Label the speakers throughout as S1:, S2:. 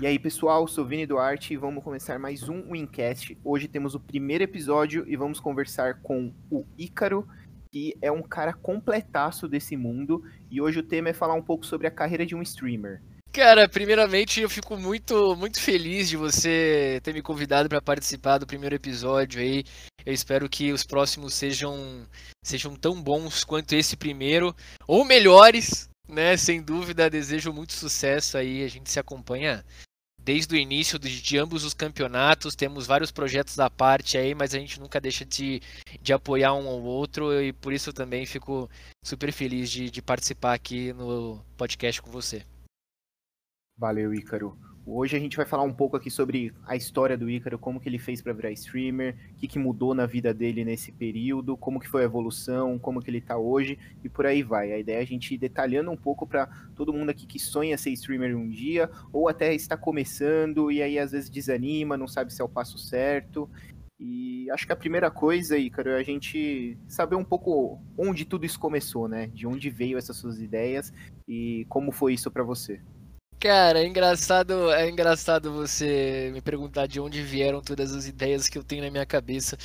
S1: E aí, pessoal, sou Vini Duarte e vamos começar mais um Wincast. Hoje temos o primeiro episódio e vamos conversar com o Ícaro, que é um cara completaço desse mundo. E hoje o tema é falar um pouco sobre a carreira de um streamer.
S2: Cara, primeiramente eu fico muito, muito feliz de você ter me convidado para participar do primeiro episódio aí. Eu espero que os próximos sejam, sejam tão bons quanto esse primeiro, ou melhores, né? Sem dúvida, desejo muito sucesso aí. A gente se acompanha desde o início de, de, ambos os campeonatos. Temos vários projetos da parte aí, mas a gente nunca deixa de, de apoiar um ao outro e por isso também fico super feliz de, de participar aqui no podcast com você.
S1: Valeu, Ícaro. Hoje a gente vai falar um pouco aqui sobre a história do Ícaro, como que ele fez para virar streamer, o que, que mudou na vida dele nesse período, como que foi a evolução, como que ele tá hoje e por aí vai. A ideia é a gente ir detalhando um pouco para todo mundo aqui que sonha ser streamer um dia ou até está começando e aí às vezes desanima, não sabe se é o passo certo. E acho que a primeira coisa, Ícaro, é a gente saber um pouco onde tudo isso começou, né? De onde veio essas suas ideias e como foi isso para você.
S2: Cara, é engraçado, é engraçado você me perguntar de onde vieram todas as ideias que eu tenho na minha cabeça.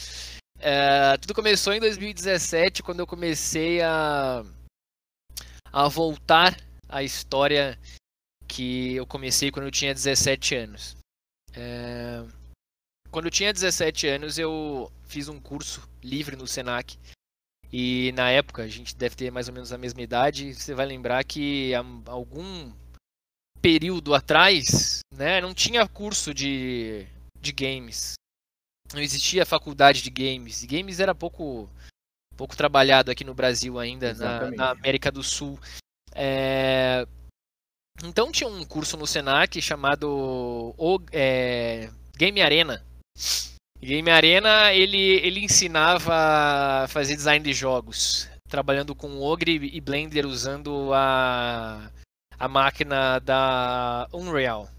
S2: É, tudo começou em 2017, quando eu comecei a, a voltar à história que eu comecei quando eu tinha 17 anos. É, quando eu tinha 17 anos, eu fiz um curso livre no Senac. E na época, a gente deve ter mais ou menos a mesma idade, você vai lembrar que algum período atrás, né, não tinha curso de, de games. Não existia faculdade de games. E games era pouco, pouco trabalhado aqui no Brasil ainda, na, na, América do Sul. É... Então tinha um curso no Senac chamado o, é... Game Arena. Game Arena ele, ele ensinava a fazer design de jogos, trabalhando com Ogre e Blender usando a a máquina da Unreal.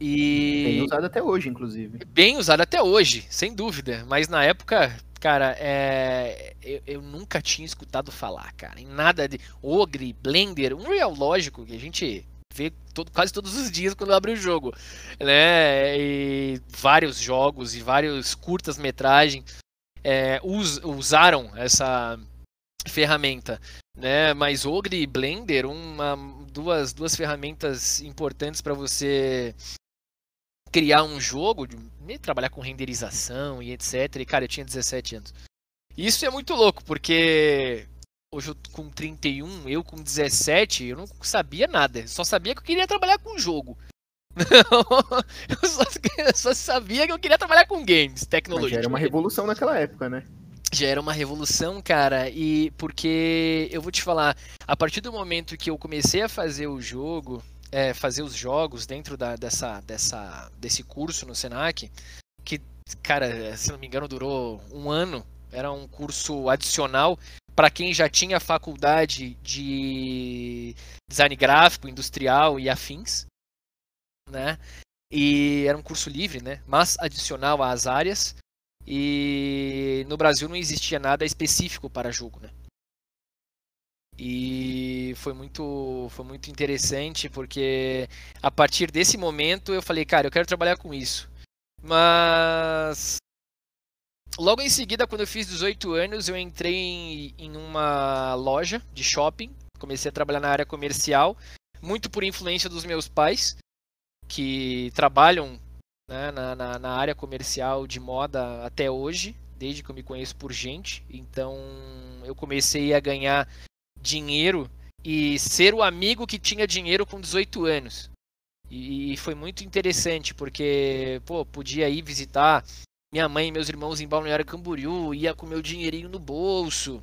S1: E... Bem usada até hoje, inclusive.
S2: Bem usada até hoje, sem dúvida. Mas na época, cara, é... eu, eu, nunca tinha escutado falar, cara, em nada de Ogre, Blender, Unreal, lógico, que a gente vê todo, quase todos os dias quando abre o jogo, né? E vários jogos e vários curtas-metragens é, us, usaram essa ferramenta né? Mas Ogre e Blender, uma, duas, duas ferramentas importantes para você criar um jogo, trabalhar com renderização e etc. E cara, eu tinha 17 anos. Isso é muito louco, porque hoje eu com 31, eu com 17, eu não sabia nada. Só sabia que eu queria trabalhar com jogo. eu, só, eu só sabia que eu queria trabalhar com games, tecnologia. Mas
S1: era uma revolução naquela época, né?
S2: Já era uma revolução, cara, e porque eu vou te falar, a partir do momento que eu comecei a fazer o jogo, é, fazer os jogos dentro da, dessa, dessa, desse curso no Senac, que, cara, se não me engano, durou um ano, era um curso adicional para quem já tinha faculdade de design gráfico, industrial e afins, né? E era um curso livre, né? Mas adicional às áreas. E no Brasil não existia nada específico para jogo, né? E foi muito, foi muito interessante porque a partir desse momento eu falei, cara, eu quero trabalhar com isso. Mas logo em seguida, quando eu fiz 18 anos, eu entrei em, em uma loja de shopping, comecei a trabalhar na área comercial, muito por influência dos meus pais, que trabalham né, na, na, na, área comercial de moda até hoje, desde que eu me conheço por gente. Então eu comecei a ganhar dinheiro e ser o amigo que tinha dinheiro com 18 anos. E, foi muito interessante, porque pô, podia ir visitar minha mãe e meus irmãos em Balneário Camboriú, ia com meu dinheirinho no bolso.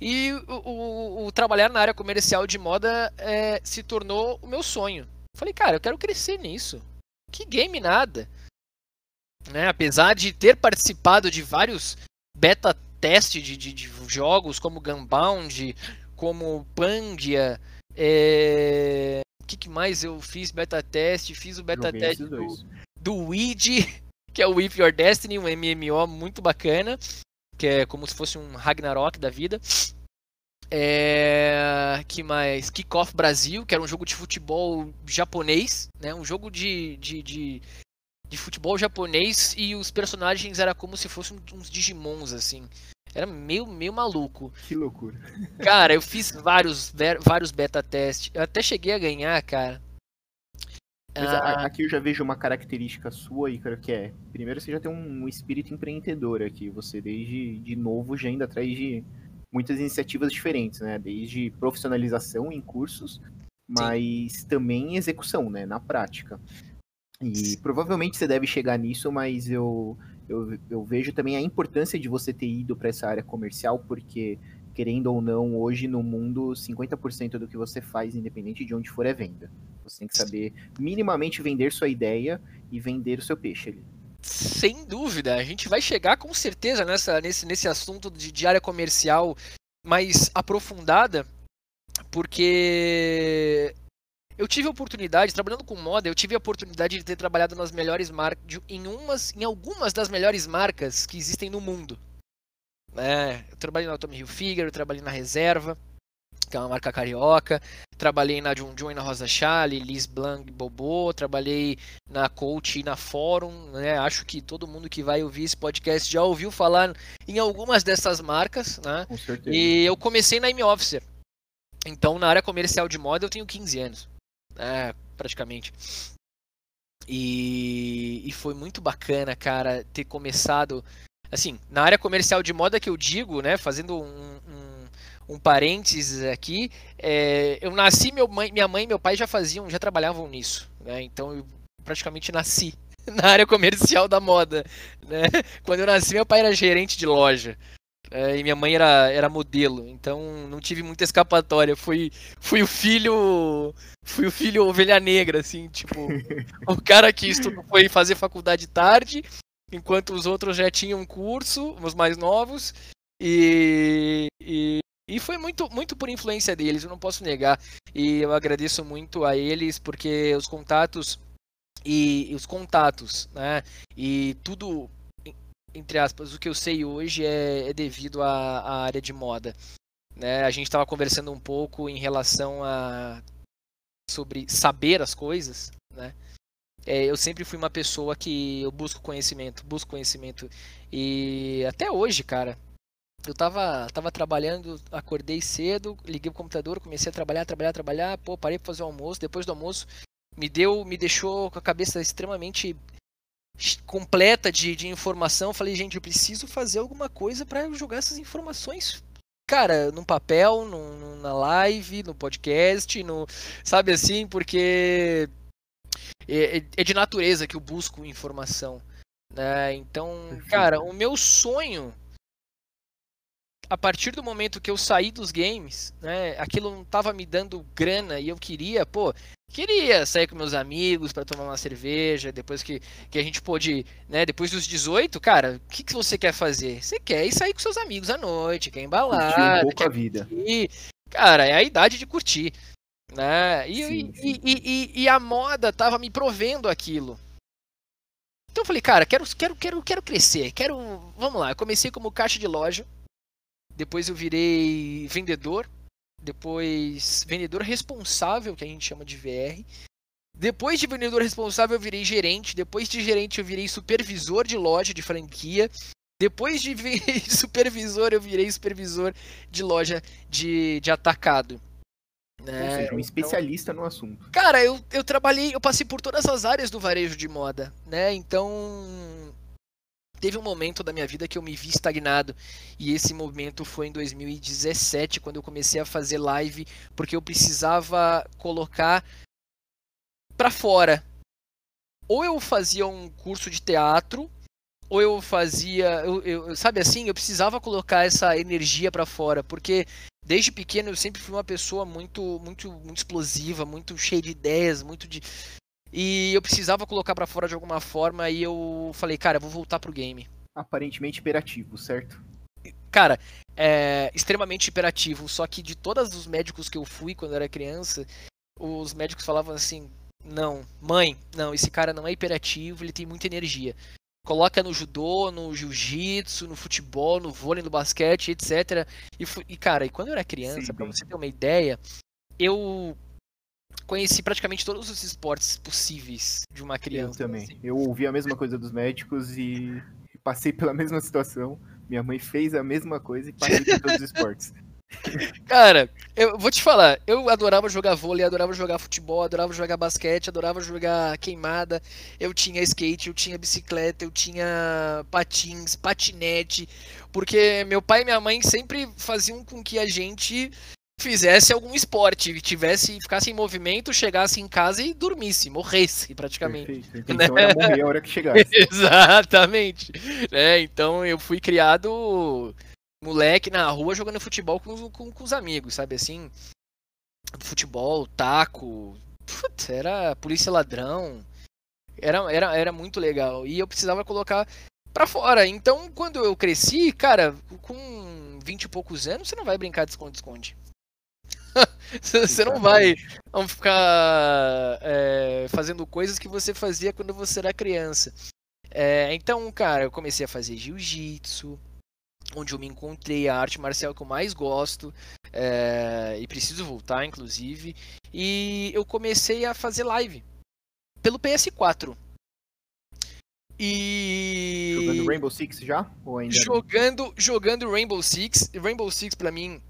S2: E o, o, o trabalhar na área comercial de moda é, se tornou o meu sonho. Falei, cara, eu quero crescer nisso que game nada. Né? Apesar de ter participado de vários beta testes de, de, de, jogos como Gunbound, como Pandia, é... o que, que, mais eu fiz beta teste? Fiz o beta teste do, do Ouija, que é o With Your Destiny, um MMO muito bacana, que é como se fosse um Ragnarok da vida. É, que mais? Kickoff Brasil, que era um jogo de futebol japonês, né? Um jogo de, de, de, de futebol japonês e os personagens era como se fossem uns Digimons, assim. Era meio, meio maluco.
S1: Que loucura.
S2: Cara, eu fiz vários, vários beta testes. Eu até cheguei a ganhar, cara.
S1: Mas ah. aqui eu já vejo uma característica sua, Icaro, que é, primeiro você já tem um espírito empreendedor aqui, você desde de novo já ainda atrás de muitas iniciativas diferentes, né, desde profissionalização em cursos, mas Sim. também execução, né, na prática. E provavelmente você deve chegar nisso, mas eu, eu, eu vejo também a importância de você ter ido para essa área comercial, porque, querendo ou não, hoje no mundo, 50% do que você faz, independente de onde for, é venda. Você tem que saber minimamente vender sua ideia e vender o seu peixe ali.
S2: Sem dúvida, a gente vai chegar com certeza nessa, nesse, nesse assunto de, de área comercial mais aprofundada, porque eu tive a oportunidade, trabalhando com moda, eu tive a oportunidade de ter trabalhado nas melhores marcas, em, umas, em algumas das melhores marcas que existem no mundo. É, eu trabalhei na Tommy Hilfiger, eu trabalhei na Reserva, que é uma marca carioca. Trabalhei na John John e na Rosa Chale, Liz Blanc Bobô. Trabalhei na Coach e na Fórum. Né? Acho que todo mundo que vai ouvir esse podcast já ouviu falar em algumas dessas marcas. Né?
S1: Com certeza.
S2: E eu comecei na M-Officer. Então, na área comercial de moda, eu tenho 15 anos. É, praticamente. E, e foi muito bacana, cara, ter começado. Assim, na área comercial de moda que eu digo, né? Fazendo um, um um parênteses aqui. É, eu nasci, meu mãe, minha mãe e meu pai já faziam, já trabalhavam nisso. Né? Então eu praticamente nasci na área comercial da moda. Né? Quando eu nasci, meu pai era gerente de loja. É, e minha mãe era, era modelo, então não tive muita escapatória. Fui, fui o filho. Fui o filho ovelha negra, assim, tipo. o cara que estudou, foi fazer faculdade tarde, enquanto os outros já tinham curso, os mais novos. E, e, e foi muito, muito por influência deles, eu não posso negar. E eu agradeço muito a eles, porque os contatos e, os contatos, né? E tudo, entre aspas, o que eu sei hoje é, é devido à, à, área de moda. Né? A gente estava conversando um pouco em relação a sobre saber as coisas, né? É, eu sempre fui uma pessoa que eu busco conhecimento, busco conhecimento e até hoje, cara, eu tava, tava trabalhando, acordei cedo, liguei o computador, comecei a trabalhar, trabalhar, trabalhar, pô, parei pra fazer o almoço, depois do almoço me deu, me deixou com a cabeça extremamente completa de, de informação. Falei, gente, eu preciso fazer alguma coisa para jogar essas informações, cara, no papel, no, na live, no podcast, no, sabe assim, porque é, é, é de natureza que eu busco informação, né? Então, cara, o meu sonho a partir do momento que eu saí dos games, né, aquilo não tava me dando grana e eu queria, pô, queria sair com meus amigos para tomar uma cerveja, depois que, que a gente pôde, né, depois dos 18, cara, o que, que você quer fazer? Você quer ir sair com seus amigos à noite, quer embalar,
S1: um pouco a vida.
S2: Curtir. Cara, é a idade de curtir, né? E, sim, sim. E, e, e, a moda tava me provendo aquilo. Então eu falei, cara, quero, quero, quero, quero crescer, quero, vamos lá. Eu comecei como caixa de loja, depois eu virei vendedor, depois vendedor responsável, que a gente chama de VR. Depois de vendedor responsável, eu virei gerente. Depois de gerente, eu virei supervisor de loja de franquia. Depois de supervisor, eu virei supervisor de loja de, de atacado.
S1: Né? Ou seja, um especialista então, no assunto.
S2: Cara, eu, eu trabalhei, eu passei por todas as áreas do varejo de moda, né? Então, teve um momento da minha vida que eu me vi estagnado. E esse momento foi em 2017 quando eu comecei a fazer live porque eu precisava colocar para fora. Ou eu fazia um curso de teatro ou eu fazia eu, eu sabe assim eu precisava colocar essa energia para fora porque desde pequeno eu sempre fui uma pessoa muito muito muito explosiva muito cheia de ideias muito de e eu precisava colocar para fora de alguma forma e eu falei, cara, eu vou voltar pro game.
S1: Aparentemente hiperativo, certo?
S2: Cara, é extremamente hiperativo, só que de todos os médicos que eu fui quando eu era criança, os médicos falavam assim: "Não, mãe, não, esse cara não é hiperativo, ele tem muita energia". coloca no judô, no jiu-jitsu, no futebol, no vôlei, no basquete, etc. E, e, cara, e quando eu era criança, para você ter uma ideia, eu conheci praticamente todos os esportes possíveis de uma criança.
S1: Eu também. Assim. Eu ouvi a mesma coisa dos médicos e passei pela mesma situação. Minha mãe fez a mesma coisa e passei por todos os esportes.
S2: Cara, eu vou te falar, eu adorava jogar vôlei, adorava jogar futebol, adorava jogar basquete, adorava jogar queimada. Eu tinha skate, eu tinha bicicleta, eu tinha patins, patinete, porque meu pai e minha mãe sempre faziam com que a gente fizesse algum esporte, tivesse, ficasse em movimento, chegasse em casa e dormisse, morresse praticamente.
S1: Perfeito. Então era morrer a hora que chegasse.
S2: Exatamente. É, então eu fui criado moleque na rua jogando futebol com, com, com os amigos, sabe assim? Futebol, taco, putz, era polícia ladrão. Era, era, era muito legal. E eu precisava colocar pra fora. Então, quando eu cresci, cara, com 20 e poucos anos, você não vai brincar de esconde-esconde. Você não vai ficar é, fazendo coisas que você fazia quando você era criança. É, então, cara, eu comecei a fazer jiu-jitsu, onde eu me encontrei a arte marcial que eu mais gosto é, e preciso voltar, inclusive. E eu comecei a fazer live pelo PS4.
S1: E jogando Rainbow Six já ou ainda
S2: jogando jogando Rainbow Six. Rainbow Six para mim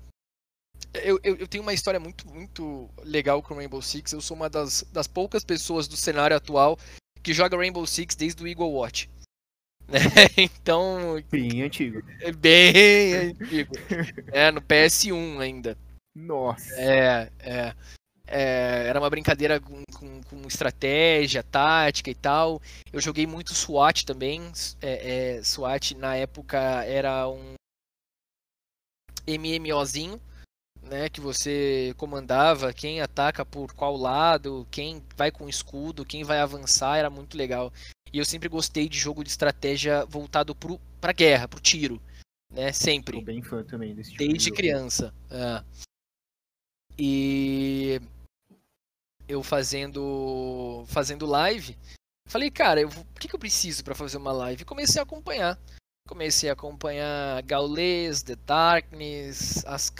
S2: eu, eu, eu, tenho uma história muito muito legal com Rainbow Six. Eu sou uma das, das poucas pessoas do cenário atual que joga Rainbow Six desde o Eagle Watch. Né? Então.
S1: Bem antigo.
S2: É bem antigo. É, no PS1 ainda.
S1: Nossa.
S2: É, é. é era uma brincadeira com, com, com, estratégia, tática e tal. Eu joguei muito SWAT também. É, é, SWAT na época era um MMOzinho. Né, que você comandava quem ataca por qual lado, quem vai com escudo, quem vai avançar, era muito legal. E eu sempre gostei de jogo de estratégia voltado pro, pra guerra, pro tiro. Né? Sempre.
S1: Sou bem fã também desse
S2: tipo Desde
S1: de
S2: criança. É. E eu fazendo fazendo live, falei, cara, eu, o que, que eu preciso para fazer uma live? E comecei a acompanhar. Comecei a acompanhar Gaules, The Darkness, as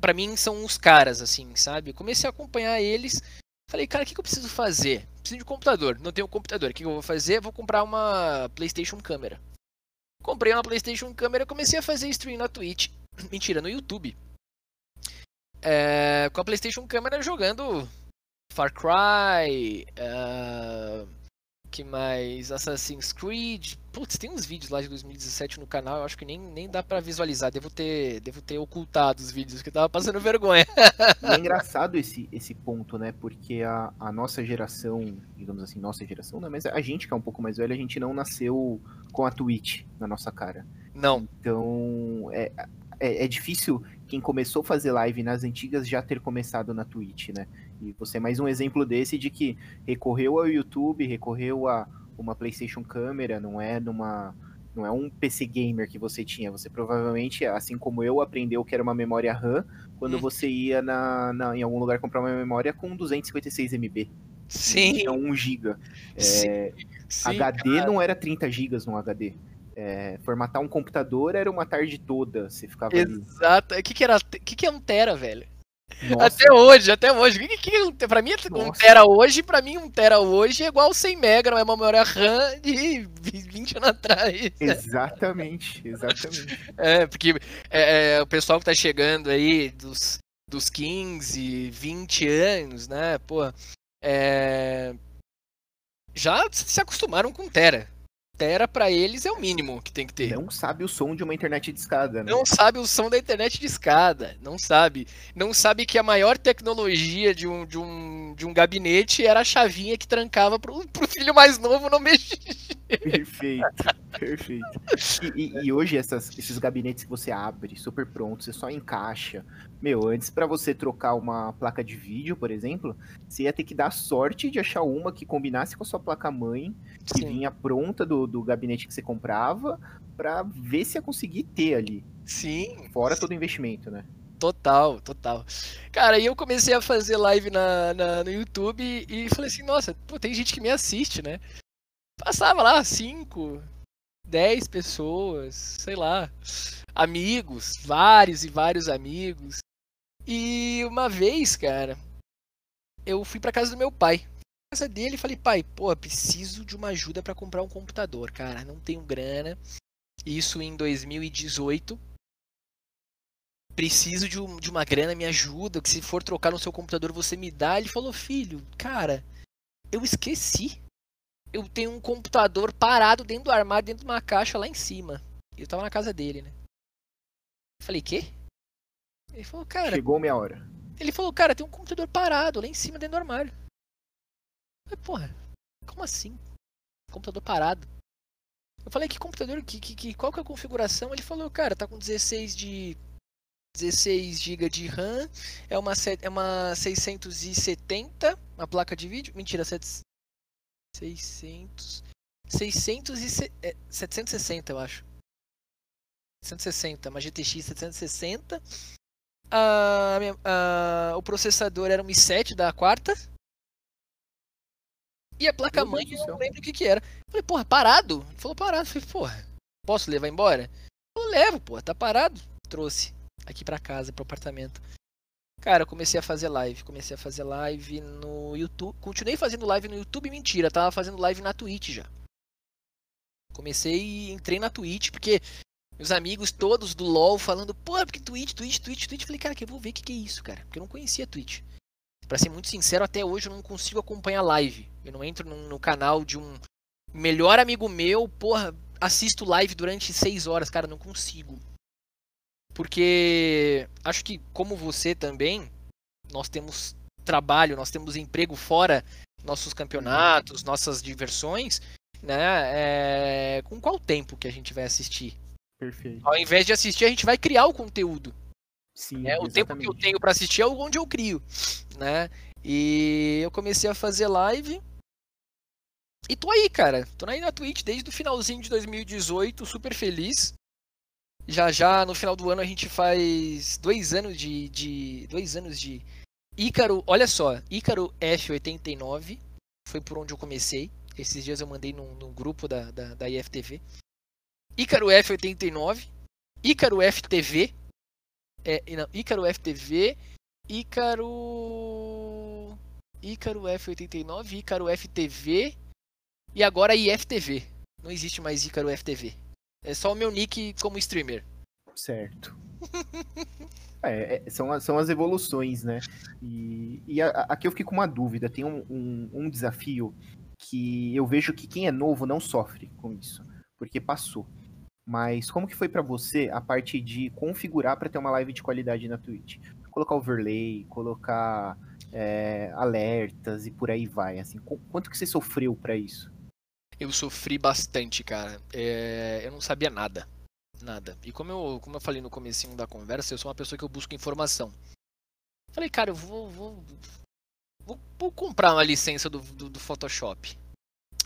S2: para mim são os caras assim, sabe? Comecei a acompanhar eles Falei, cara, o que, que eu preciso fazer? Preciso de um computador. Não tenho um computador. O que, que eu vou fazer? Vou comprar uma PlayStation câmera. Comprei uma PlayStation câmera comecei a fazer stream na Twitch. Mentira, no YouTube. É, com a PlayStation câmera jogando Far Cry. Uh, que mais? Assassin's Creed. Putz, tem uns vídeos lá de 2017 no canal, eu acho que nem, nem dá para visualizar. Devo ter, devo ter ocultado os vídeos, que tava passando vergonha.
S1: é engraçado esse, esse ponto, né? Porque a, a nossa geração, digamos assim, nossa geração, né? Mas a gente que é um pouco mais velho, a gente não nasceu com a Twitch na nossa cara.
S2: Não.
S1: Então, é, é, é difícil quem começou a fazer live nas antigas já ter começado na Twitch, né? E você é mais um exemplo desse de que recorreu ao YouTube, recorreu a uma PlayStation câmera, não é numa não é um PC gamer que você tinha. Você provavelmente, assim como eu, aprendeu que era uma memória RAM quando hum. você ia na, na, em algum lugar comprar uma memória com 256 MB.
S2: Sim.
S1: Então 1 GB. É. HD cara. não era 30 GB no HD. É, formatar um computador era uma tarde toda. Você ficava
S2: Exato. O que, que, era, que, que é um Tera, velho? Nossa. Até hoje, até hoje. Que, que, que, pra mim, Nossa. um tera hoje, pra mim, um tera hoje é igual 100 mega, não é uma memória RAM de 20 anos atrás.
S1: Exatamente, exatamente.
S2: É, porque é, é, o pessoal que tá chegando aí dos, dos 15, 20 anos, né, pô, é, já se acostumaram com tera tera para eles é o mínimo que tem que ter.
S1: Não sabe o som de uma internet de escada, né?
S2: Não sabe o som da internet de escada, não sabe. Não sabe que a maior tecnologia de um, de um, de um gabinete era a chavinha que trancava pro, pro filho mais novo não mexer.
S1: Perfeito, perfeito. E, e, e hoje essas, esses gabinetes que você abre, super prontos, você só encaixa. Meu, antes para você trocar uma placa de vídeo, por exemplo, você ia ter que dar sorte de achar uma que combinasse com a sua placa mãe, que Sim. vinha pronta do, do gabinete que você comprava, para ver se ia conseguir ter ali.
S2: Sim.
S1: Fora todo o investimento, né?
S2: Total, total. Cara, aí eu comecei a fazer live na, na, no YouTube e falei assim, nossa, pô, tem gente que me assiste, né? Passava lá cinco, dez pessoas, sei lá, amigos, vários e vários amigos. E uma vez, cara, eu fui pra casa do meu pai. Na casa dele falei, pai, pô, preciso de uma ajuda para comprar um computador, cara. Não tenho grana. Isso em 2018. Preciso de, um, de uma grana, me ajuda. Que se for trocar no seu computador, você me dá. Ele falou, filho, cara, eu esqueci. Eu tenho um computador parado dentro do armário, dentro de uma caixa lá em cima. Eu tava na casa dele, né? Falei, quê? Ele falou, cara.
S1: Chegou minha hora.
S2: Ele falou, cara, tem um computador parado lá em cima dentro do armário. Eu falei, porra, como assim? Computador parado. Eu falei, que computador, que, que, que, qual que é a configuração? Ele falou, cara, tá com 16 de 16 GB de RAM, é uma, é uma 670, uma placa de vídeo, mentira, 700, 600, 600 e 760 eu acho. 760, uma GTX 760. Ah, ah, o processador era um i7 da quarta. E a placa-mãe, eu não lembro o que que era. Eu falei, porra, parado? Ele falou, parado. Eu falei, porra, posso levar embora? Eu levo, porra, tá parado. Trouxe aqui pra casa, pro apartamento. Cara, eu comecei a fazer live. Comecei a fazer live no YouTube. Continuei fazendo live no YouTube, mentira. Tava fazendo live na Twitch já. Comecei e entrei na Twitch, porque meus amigos todos do LoL falando, pô, porque Twitch, Twitch, Twitch, Twitch. Falei, cara, que eu vou ver o que, que é isso, cara. Porque eu não conhecia Twitch. Pra ser muito sincero, até hoje eu não consigo acompanhar live. Eu não entro no, no canal de um melhor amigo meu, porra, assisto live durante seis horas, cara, não consigo. Porque acho que, como você também, nós temos trabalho, nós temos emprego fora nossos campeonatos, nossas diversões, né? É... Com qual tempo que a gente vai assistir?
S1: Perfeito.
S2: Ao invés de assistir, a gente vai criar o conteúdo.
S1: Sim,
S2: né? O tempo que eu tenho para assistir é onde eu crio, né? E eu comecei a fazer live. E tô aí, cara. Tô aí na Twitch desde o finalzinho de 2018, super feliz. Já já no final do ano a gente faz dois anos de, de dois anos de Ícaro, olha só, Ícaro F89 foi por onde eu comecei. Esses dias eu mandei no, no grupo da, da, da IFTV. Ícaro F89, Ícaro FTV, é, não, Ícaro FTV, Ícaro. Ícaro F89, Ícaro FTV e agora IFTV. Não existe mais Ícaro FTV. É só o meu nick como streamer.
S1: Certo. é, é, são, são as evoluções, né? E, e a, aqui eu fiquei com uma dúvida. Tem um, um, um desafio que eu vejo que quem é novo não sofre com isso, porque passou. Mas como que foi para você a parte de configurar para ter uma live de qualidade na Twitch? Colocar overlay, colocar é, alertas e por aí vai. Assim, quanto que você sofreu para isso?
S2: eu sofri bastante, cara. É, eu não sabia nada. Nada. E como eu, como eu falei no comecinho da conversa, eu sou uma pessoa que eu busco informação. Falei, cara, eu vou. Vou, vou, vou comprar uma licença do, do, do, Photoshop.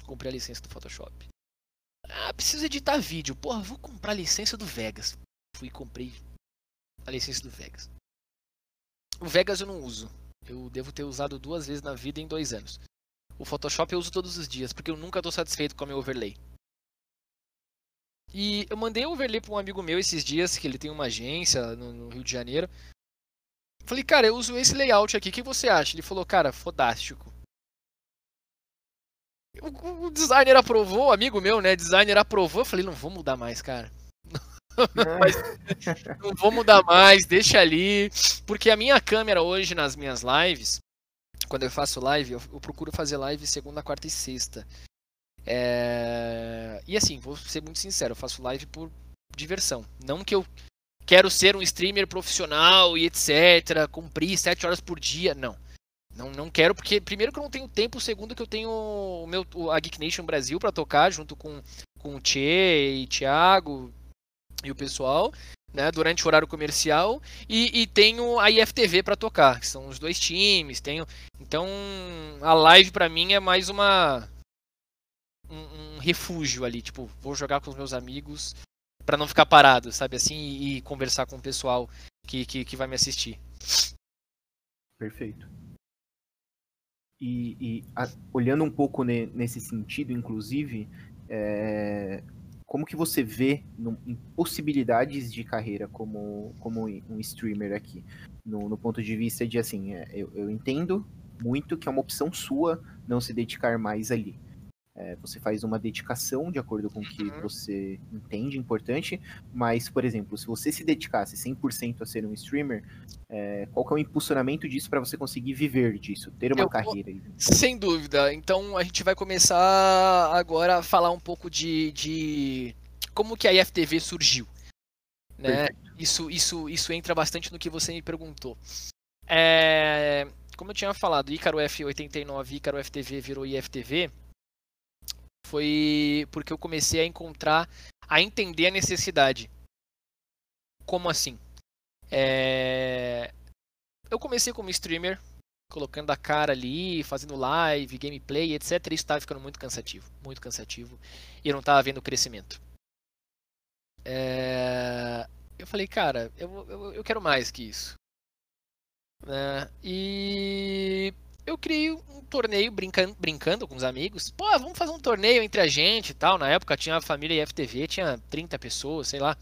S2: Comprei a licença do Photoshop. Ah, preciso editar vídeo. Porra, vou comprar a licença do Vegas. Fui e comprei a licença do Vegas. O Vegas eu não uso. Eu devo ter usado duas vezes na vida em dois anos. O Photoshop eu uso todos os dias, porque eu nunca estou satisfeito com o meu overlay. E eu mandei o overlay para um amigo meu esses dias, que ele tem uma agência no, no, Rio de Janeiro. Falei, cara, eu uso esse layout aqui, o que você acha? Ele falou, cara, fodástico. O, o designer aprovou, amigo meu, né, designer aprovou. Eu falei, não vou mudar mais, cara. não vou mudar mais, deixa ali. Porque a minha câmera hoje nas minhas lives, quando eu faço live, eu, eu procuro fazer live segunda, quarta e sexta. É... E assim, vou ser muito sincero, eu faço live por diversão. Não que eu quero ser um streamer profissional e etc, cumprir sete horas por dia, não. Não, não quero, porque primeiro que eu não tenho tempo, segundo que eu tenho o meu, a Geek Nation Brasil para tocar junto com, com o Tchê e Thiago e o pessoal né, durante o horário comercial e, e tenho a IFTV para tocar, que são os dois times, tenho então a live para mim é mais uma um, um, refúgio ali, tipo, vou jogar com os meus amigos para não ficar parado, sabe assim, e, e conversar com o pessoal que, que, que vai me assistir.
S1: Perfeito. E, e a, olhando um pouco ne, nesse sentido, inclusive, é, como que você vê no, em possibilidades de carreira como, como um streamer aqui? No, no ponto de vista de, assim, é, eu, eu entendo muito que é uma opção sua não se dedicar mais ali. É, você faz uma dedicação de acordo com o que uhum. você entende importante, mas, por exemplo, se você se dedicasse 100% a ser um streamer, é, qual que é o impulsionamento disso para você conseguir viver disso, ter uma Eu, carreira?
S2: Sem dúvida. Então a gente vai começar agora a falar um pouco de, de como que a IFTV surgiu. Né? Isso, isso, isso entra bastante no que você me perguntou. É, como eu tinha falado, Ícaro F89 Ícaro FTV virou IFTV foi porque eu comecei a encontrar, a entender a necessidade. Como assim? É... Eu comecei como streamer, colocando a cara ali, fazendo live, gameplay, etc. E isso estava ficando muito cansativo, muito cansativo. E eu não estava vendo crescimento. É... Eu falei, cara, eu, eu, eu quero mais que isso. É... E eu criei um torneio brincando, brincando com os amigos. Pô, vamos fazer um torneio entre a gente e tal. Na época tinha a família IFTV, tinha 30 pessoas, sei lá.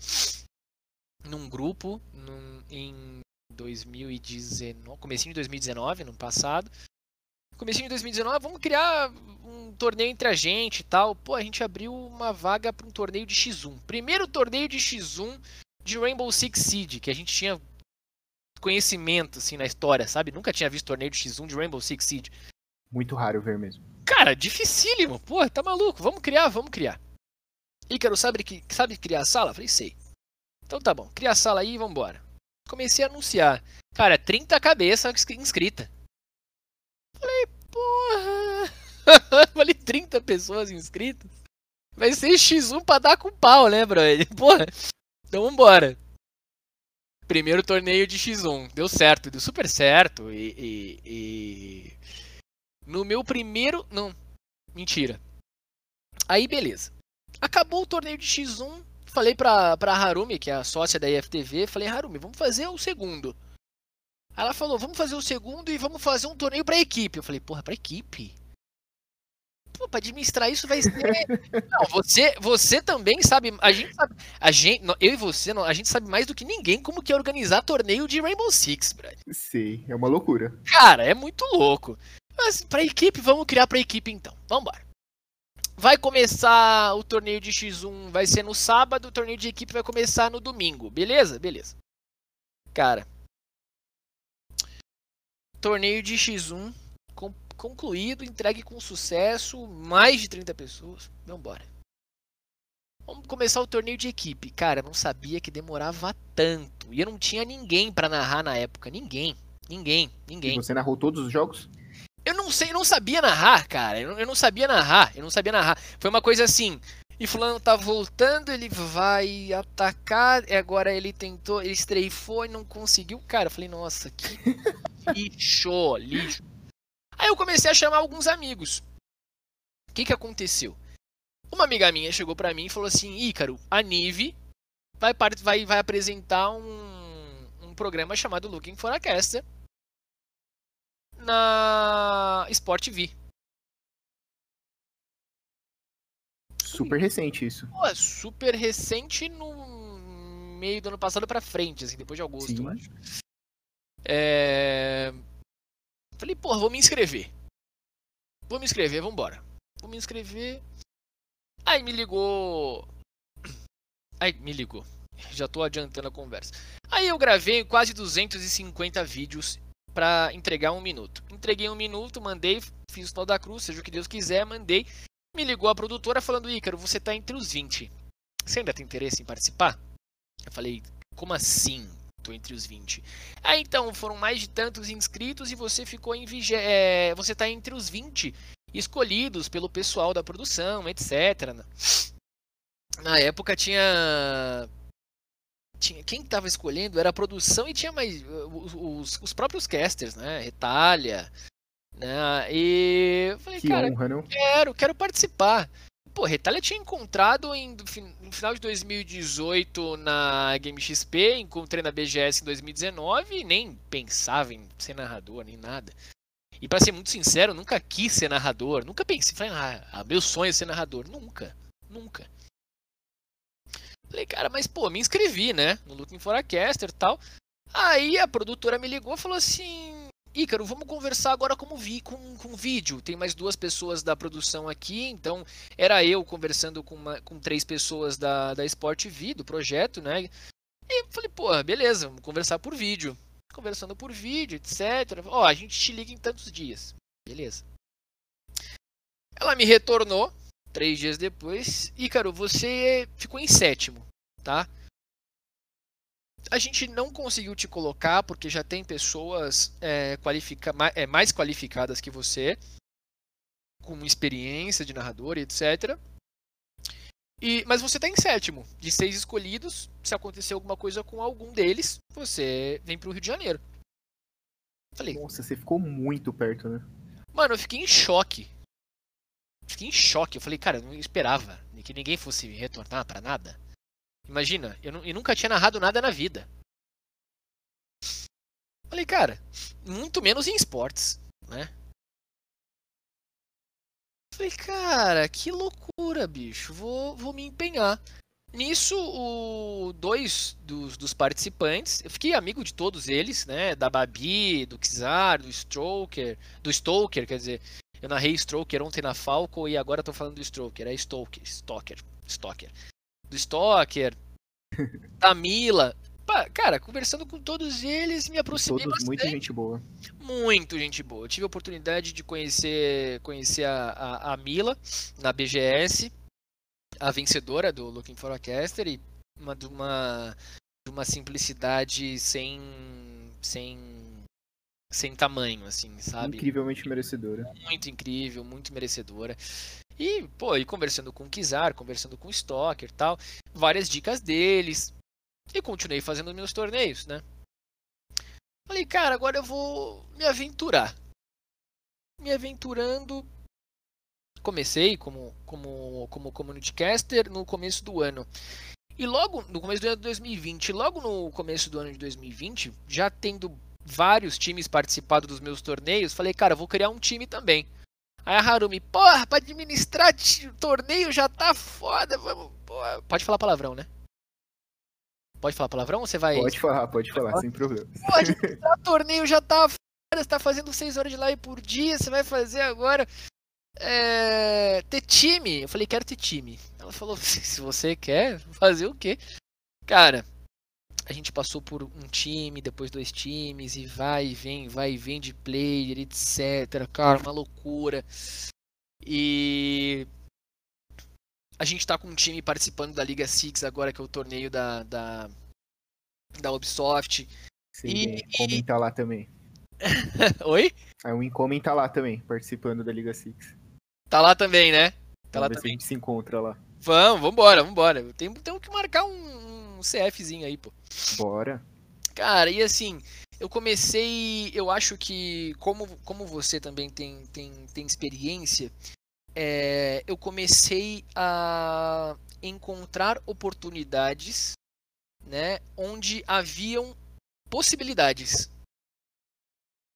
S2: Num grupo, num, em 2019, comecinho de 2019, no passado. Comecinho de 2019, vamos criar um torneio entre a gente e tal. Pô, a gente abriu uma vaga para um torneio de X1. Primeiro torneio de X1 de Rainbow Six Siege, que a gente tinha conhecimento, assim, na história, sabe? Nunca tinha visto torneio de X1 de Rainbow Six Siege.
S1: Muito raro ver mesmo.
S2: Cara, dificílimo. Pô, tá maluco. Vamos criar, vamos criar. Ícaro, sabe, que, sabe criar sala? Falei, sei. Então tá bom, cria a sala aí e vambora. Comecei a anunciar. Cara, 30 cabeças inscrita. Falei, porra. Falei, 30 pessoas inscritas? Vai ser X1 pra dar com pau, né, brother? Porra. Então vambora primeiro torneio de X1. Deu certo, deu super certo. E, e, e, No meu primeiro. Não, mentira. Aí beleza. Acabou o torneio de X1. Falei pra, pra Harumi, que é a sócia da IFTV. Falei, Harumi, vamos fazer o segundo. Ela falou, vamos fazer o segundo e vamos fazer um torneio pra equipe. Eu falei, porra, pra equipe? Pô, pra administrar isso vai ser. não, você, você também sabe. A gente sabe. A gente, eu e você, a gente sabe mais do que ninguém como que é organizar torneio de Rainbow Six, brother.
S1: Sim, é uma loucura.
S2: Cara, é muito louco. Mas pra equipe, vamos criar pra equipe então. Vambora. Vai começar o torneio de X1, vai ser no sábado, o torneio de equipe vai começar no domingo. Beleza? Beleza. Cara. Torneio de X1 concluído, entregue com sucesso, mais de 30 pessoas. Vambora. Vamos começar o torneio de equipe. Cara, não sabia que demorava tanto. E eu não tinha ninguém para narrar na época. Ninguém. Ninguém. Ninguém.
S1: E você narrou todos os jogos?
S2: Eu não sei, eu não sabia narrar, cara. Eu não, eu não sabia narrar. Eu não sabia narrar. Foi uma coisa assim. E fulano tá voltando, ele vai atacar. E agora ele tentou, ele estreifou e não conseguiu. Cara, eu falei, nossa, que lixo, lixo. Aí eu comecei a chamar alguns amigos. O que, que aconteceu? Uma amiga minha chegou para mim e falou assim: Ícaro, a Nive vai, vai, vai apresentar um, um programa chamado Looking for a Caster na Sport V.
S1: Super recente isso.
S2: Pô, é super recente no meio do ano passado para frente, assim, depois de agosto, Sim. eu acho. É... Falei, porra, vou me inscrever. Vou me inscrever, vambora. Vou me inscrever. Aí me ligou. Aí me ligou. Já tô adiantando a conversa. Aí eu gravei quase 250 vídeos para entregar um minuto. Entreguei um minuto, mandei, fiz o tal da cruz, seja o que Deus quiser, mandei. Me ligou a produtora falando, Ícaro, você tá entre os 20. Você ainda tem interesse em participar? Eu falei, como assim? Tô entre os 20. Ah, então, foram mais de tantos inscritos e você ficou em vige... É, você tá entre os 20 escolhidos pelo pessoal da produção, etc. Na época tinha tinha quem estava escolhendo era a produção e tinha mais os, os próprios casters, né? Retalha, né? E eu falei, que cara, honra, não? quero, quero participar. Pô, Retalha tinha encontrado em, no final de 2018 na Game XP, encontrei na BGS em 2019 e nem pensava em ser narrador, nem nada. E para ser muito sincero, nunca quis ser narrador, nunca pensei, falei, ah, ah, meu sonho é ser narrador. Nunca, nunca. Falei, cara, mas pô, me inscrevi, né? No Looking for a Caster e tal. Aí a produtora me ligou e falou assim: Ícaro, vamos conversar agora como vi, com, com vídeo. Tem mais duas pessoas da produção aqui, então era eu conversando com, uma, com três pessoas da, da Sport V, do projeto, né? E falei, pô, beleza, vamos conversar por vídeo. Conversando por vídeo, etc. Ó, oh, a gente te liga em tantos dias. Beleza. Ela me retornou três dias depois. Ícaro, você ficou em sétimo, tá? A gente não conseguiu te colocar porque já tem pessoas é, qualifica é, mais qualificadas que você, com experiência de narrador e etc. E, mas você está em sétimo. De seis escolhidos, se acontecer alguma coisa com algum deles, você vem para o Rio de Janeiro.
S1: Falei. Nossa, você ficou muito perto, né?
S2: Mano, eu fiquei em choque. Fiquei em choque. Eu falei, cara, eu não esperava que ninguém fosse retornar para nada. Imagina, eu, eu nunca tinha narrado nada na vida. Falei, cara, muito menos em esportes, né? Falei, cara, que loucura, bicho. Vou, vou me empenhar. Nisso, o dois dos, dos participantes, eu fiquei amigo de todos eles, né? Da Babi, do Kizar, do Stroker, do Stoker, quer dizer, eu narrei Stroker ontem na Falco e agora tô falando do Stroker, é Stoker, Stoker, Stoker do Stoker, da Mila. Cara, conversando com todos eles, me aproximei
S1: todos, bastante. Muita gente boa.
S2: Muito gente boa. Eu tive a oportunidade de conhecer, conhecer a, a, a Mila na BGS, a vencedora do Looking for a Caster, e uma, de, uma, de uma simplicidade sem, sem, sem tamanho, assim, sabe?
S1: Incrivelmente merecedora.
S2: Muito incrível, muito merecedora. E, pô, e conversando com o Kizar, conversando com o Stoker tal, várias dicas deles. E continuei fazendo meus torneios, né? Falei, cara, agora eu vou me aventurar. Me aventurando. Comecei como, como, como community caster no começo do ano. E logo no começo do ano de 2020, logo no começo do ano de 2020, já tendo vários times participado dos meus torneios, falei, cara, vou criar um time também. Aí a Harumi, porra, pra administrar torneio já tá foda, vamos. Porra. Pode falar palavrão, né? Pode falar palavrão ou você vai.
S1: Pode falar, pode falar, sem problema.
S2: Pode, administrar torneio já tá foda, você tá fazendo 6 horas de live por dia, você vai fazer agora. É, ter time. Eu falei, quero ter time. Ela falou, se você quer, fazer o quê? Cara, a gente passou por um time, depois dois times, e vai e vem, vai e vem de player, etc. Cara, uma loucura. E a gente tá com um time participando da Liga Six agora, que é o torneio da, da, da Ubisoft.
S1: Sim, e, o Incoming tá lá também.
S2: Oi?
S1: É, o Incoming tá lá também, participando da Liga Six.
S2: Tá lá também, né? Tá
S1: Vamos
S2: lá também.
S1: a gente se encontra lá.
S2: Vamos, vambora, vambora. Temos, temos que marcar um, um CFzinho aí, pô.
S1: Bora.
S2: Cara, e assim, eu comecei, eu acho que como, como você também tem, tem, tem experiência, é, eu comecei a encontrar oportunidades, né, onde haviam possibilidades.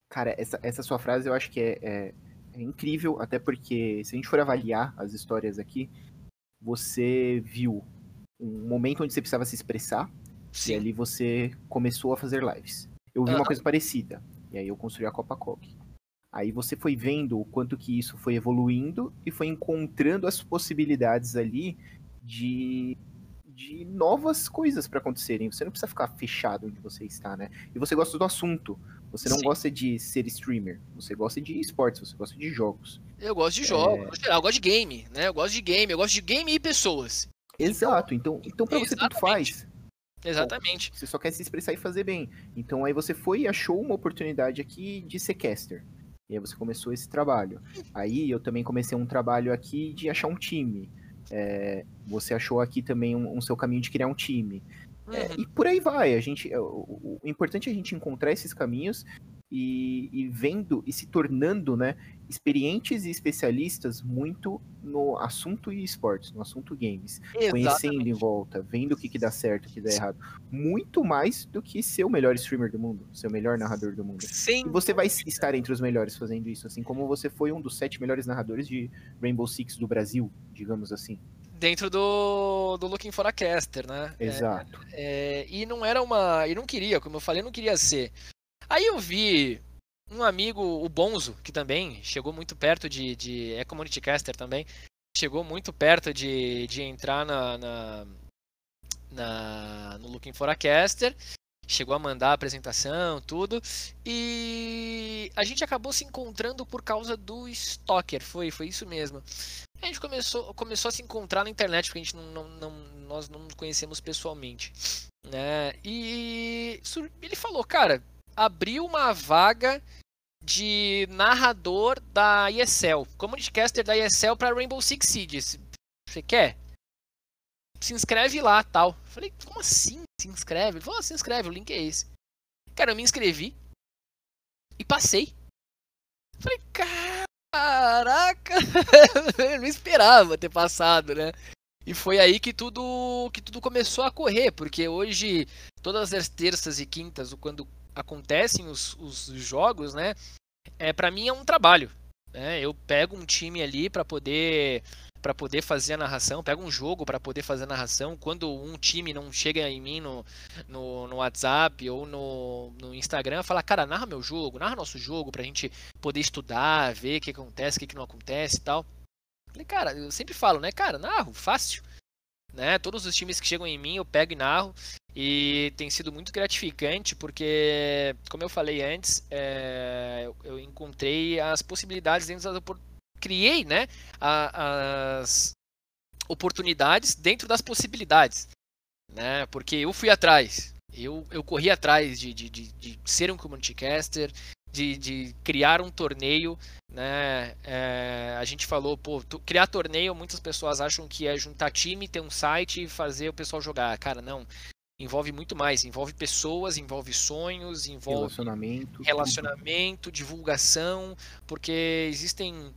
S1: Cara, essa, essa sua frase eu acho que é, é, é incrível, até porque se a gente for avaliar as histórias aqui, você viu um momento onde você precisava se expressar, Sim. E ali você começou a fazer lives. Eu vi uhum. uma coisa parecida. E aí eu construí a Copa Coque. Aí você foi vendo o quanto que isso foi evoluindo e foi encontrando as possibilidades ali de, de novas coisas para acontecerem. Você não precisa ficar fechado onde você está, né? E você gosta do assunto. Você não Sim. gosta de ser streamer. Você gosta de esportes, você gosta de jogos.
S2: Eu gosto de jogos, é... eu gosto de game, né? Eu gosto de game, eu gosto de game e pessoas.
S1: Exato, então, então para você tanto faz.
S2: Exatamente.
S1: Bom, você só quer se expressar e fazer bem. Então aí você foi e achou uma oportunidade aqui de ser caster. E aí você começou esse trabalho. Aí eu também comecei um trabalho aqui de achar um time. É, você achou aqui também um, um, seu caminho de criar um time. É, uhum. e por aí vai. A gente, o, o, importante é a gente encontrar esses caminhos e, e vendo e se tornando, né, experientes e especialistas muito no assunto e esportes, no assunto games, Exatamente. conhecendo em volta, vendo o que, que dá certo, o que dá errado, muito mais do que ser o melhor streamer do mundo, ser o melhor narrador do mundo. Sim. E você vai estar entre os melhores fazendo isso, assim como você foi um dos sete melhores narradores de Rainbow Six do Brasil, digamos assim
S2: dentro do, do Looking for a Caster, né?
S1: Exato.
S2: É, é, e não era uma. E não queria, como eu falei, não queria ser. Aí eu vi um amigo, o Bonzo, que também chegou muito perto de. de é Community Caster também. Chegou muito perto de, de entrar na, na, na, no Looking for a Caster. Chegou a mandar a apresentação, tudo. E a gente acabou se encontrando por causa do Stalker. Foi, foi isso mesmo. A gente começou, começou a se encontrar na internet, porque a gente não, não, não nós não nos conhecemos pessoalmente. Né? E ele falou, cara, abriu uma vaga de narrador da ESL, community caster da ESL para Rainbow Six Siege. Você quer? Se inscreve lá, tal. Falei, como assim? Se inscreve? Ele falou, ah, se inscreve, o link é esse. Cara, eu me inscrevi e passei. Falei, caraca, eu não esperava ter passado, né? E foi aí que tudo que tudo começou a correr, porque hoje todas as terças e quintas, quando acontecem os, os jogos, né? É para mim é um trabalho. Né? Eu pego um time ali para poder para poder fazer a narração, pego um jogo para poder fazer a narração. Quando um time não chega em mim no, no, no WhatsApp ou no, no Instagram, fala, cara, narra meu jogo, narra nosso jogo pra gente poder estudar, ver o que acontece, o que não acontece tal. Falei, cara, eu sempre falo, né, cara, narro, fácil. Né? Todos os times que chegam em mim eu pego e narro. E tem sido muito gratificante porque, como eu falei antes, é, eu, encontrei as possibilidades dentro das criei, né, a, as oportunidades dentro das possibilidades, né? Porque eu fui atrás, eu, eu corri atrás de, de, de, de ser um community caster, de, de, criar um torneio, né? É, a gente falou, pô, criar torneio, muitas pessoas acham que é juntar time, ter um site e fazer o pessoal jogar. Cara, não envolve muito mais, envolve pessoas, envolve sonhos, envolve
S1: relacionamento,
S2: relacionamento divulgação, porque existem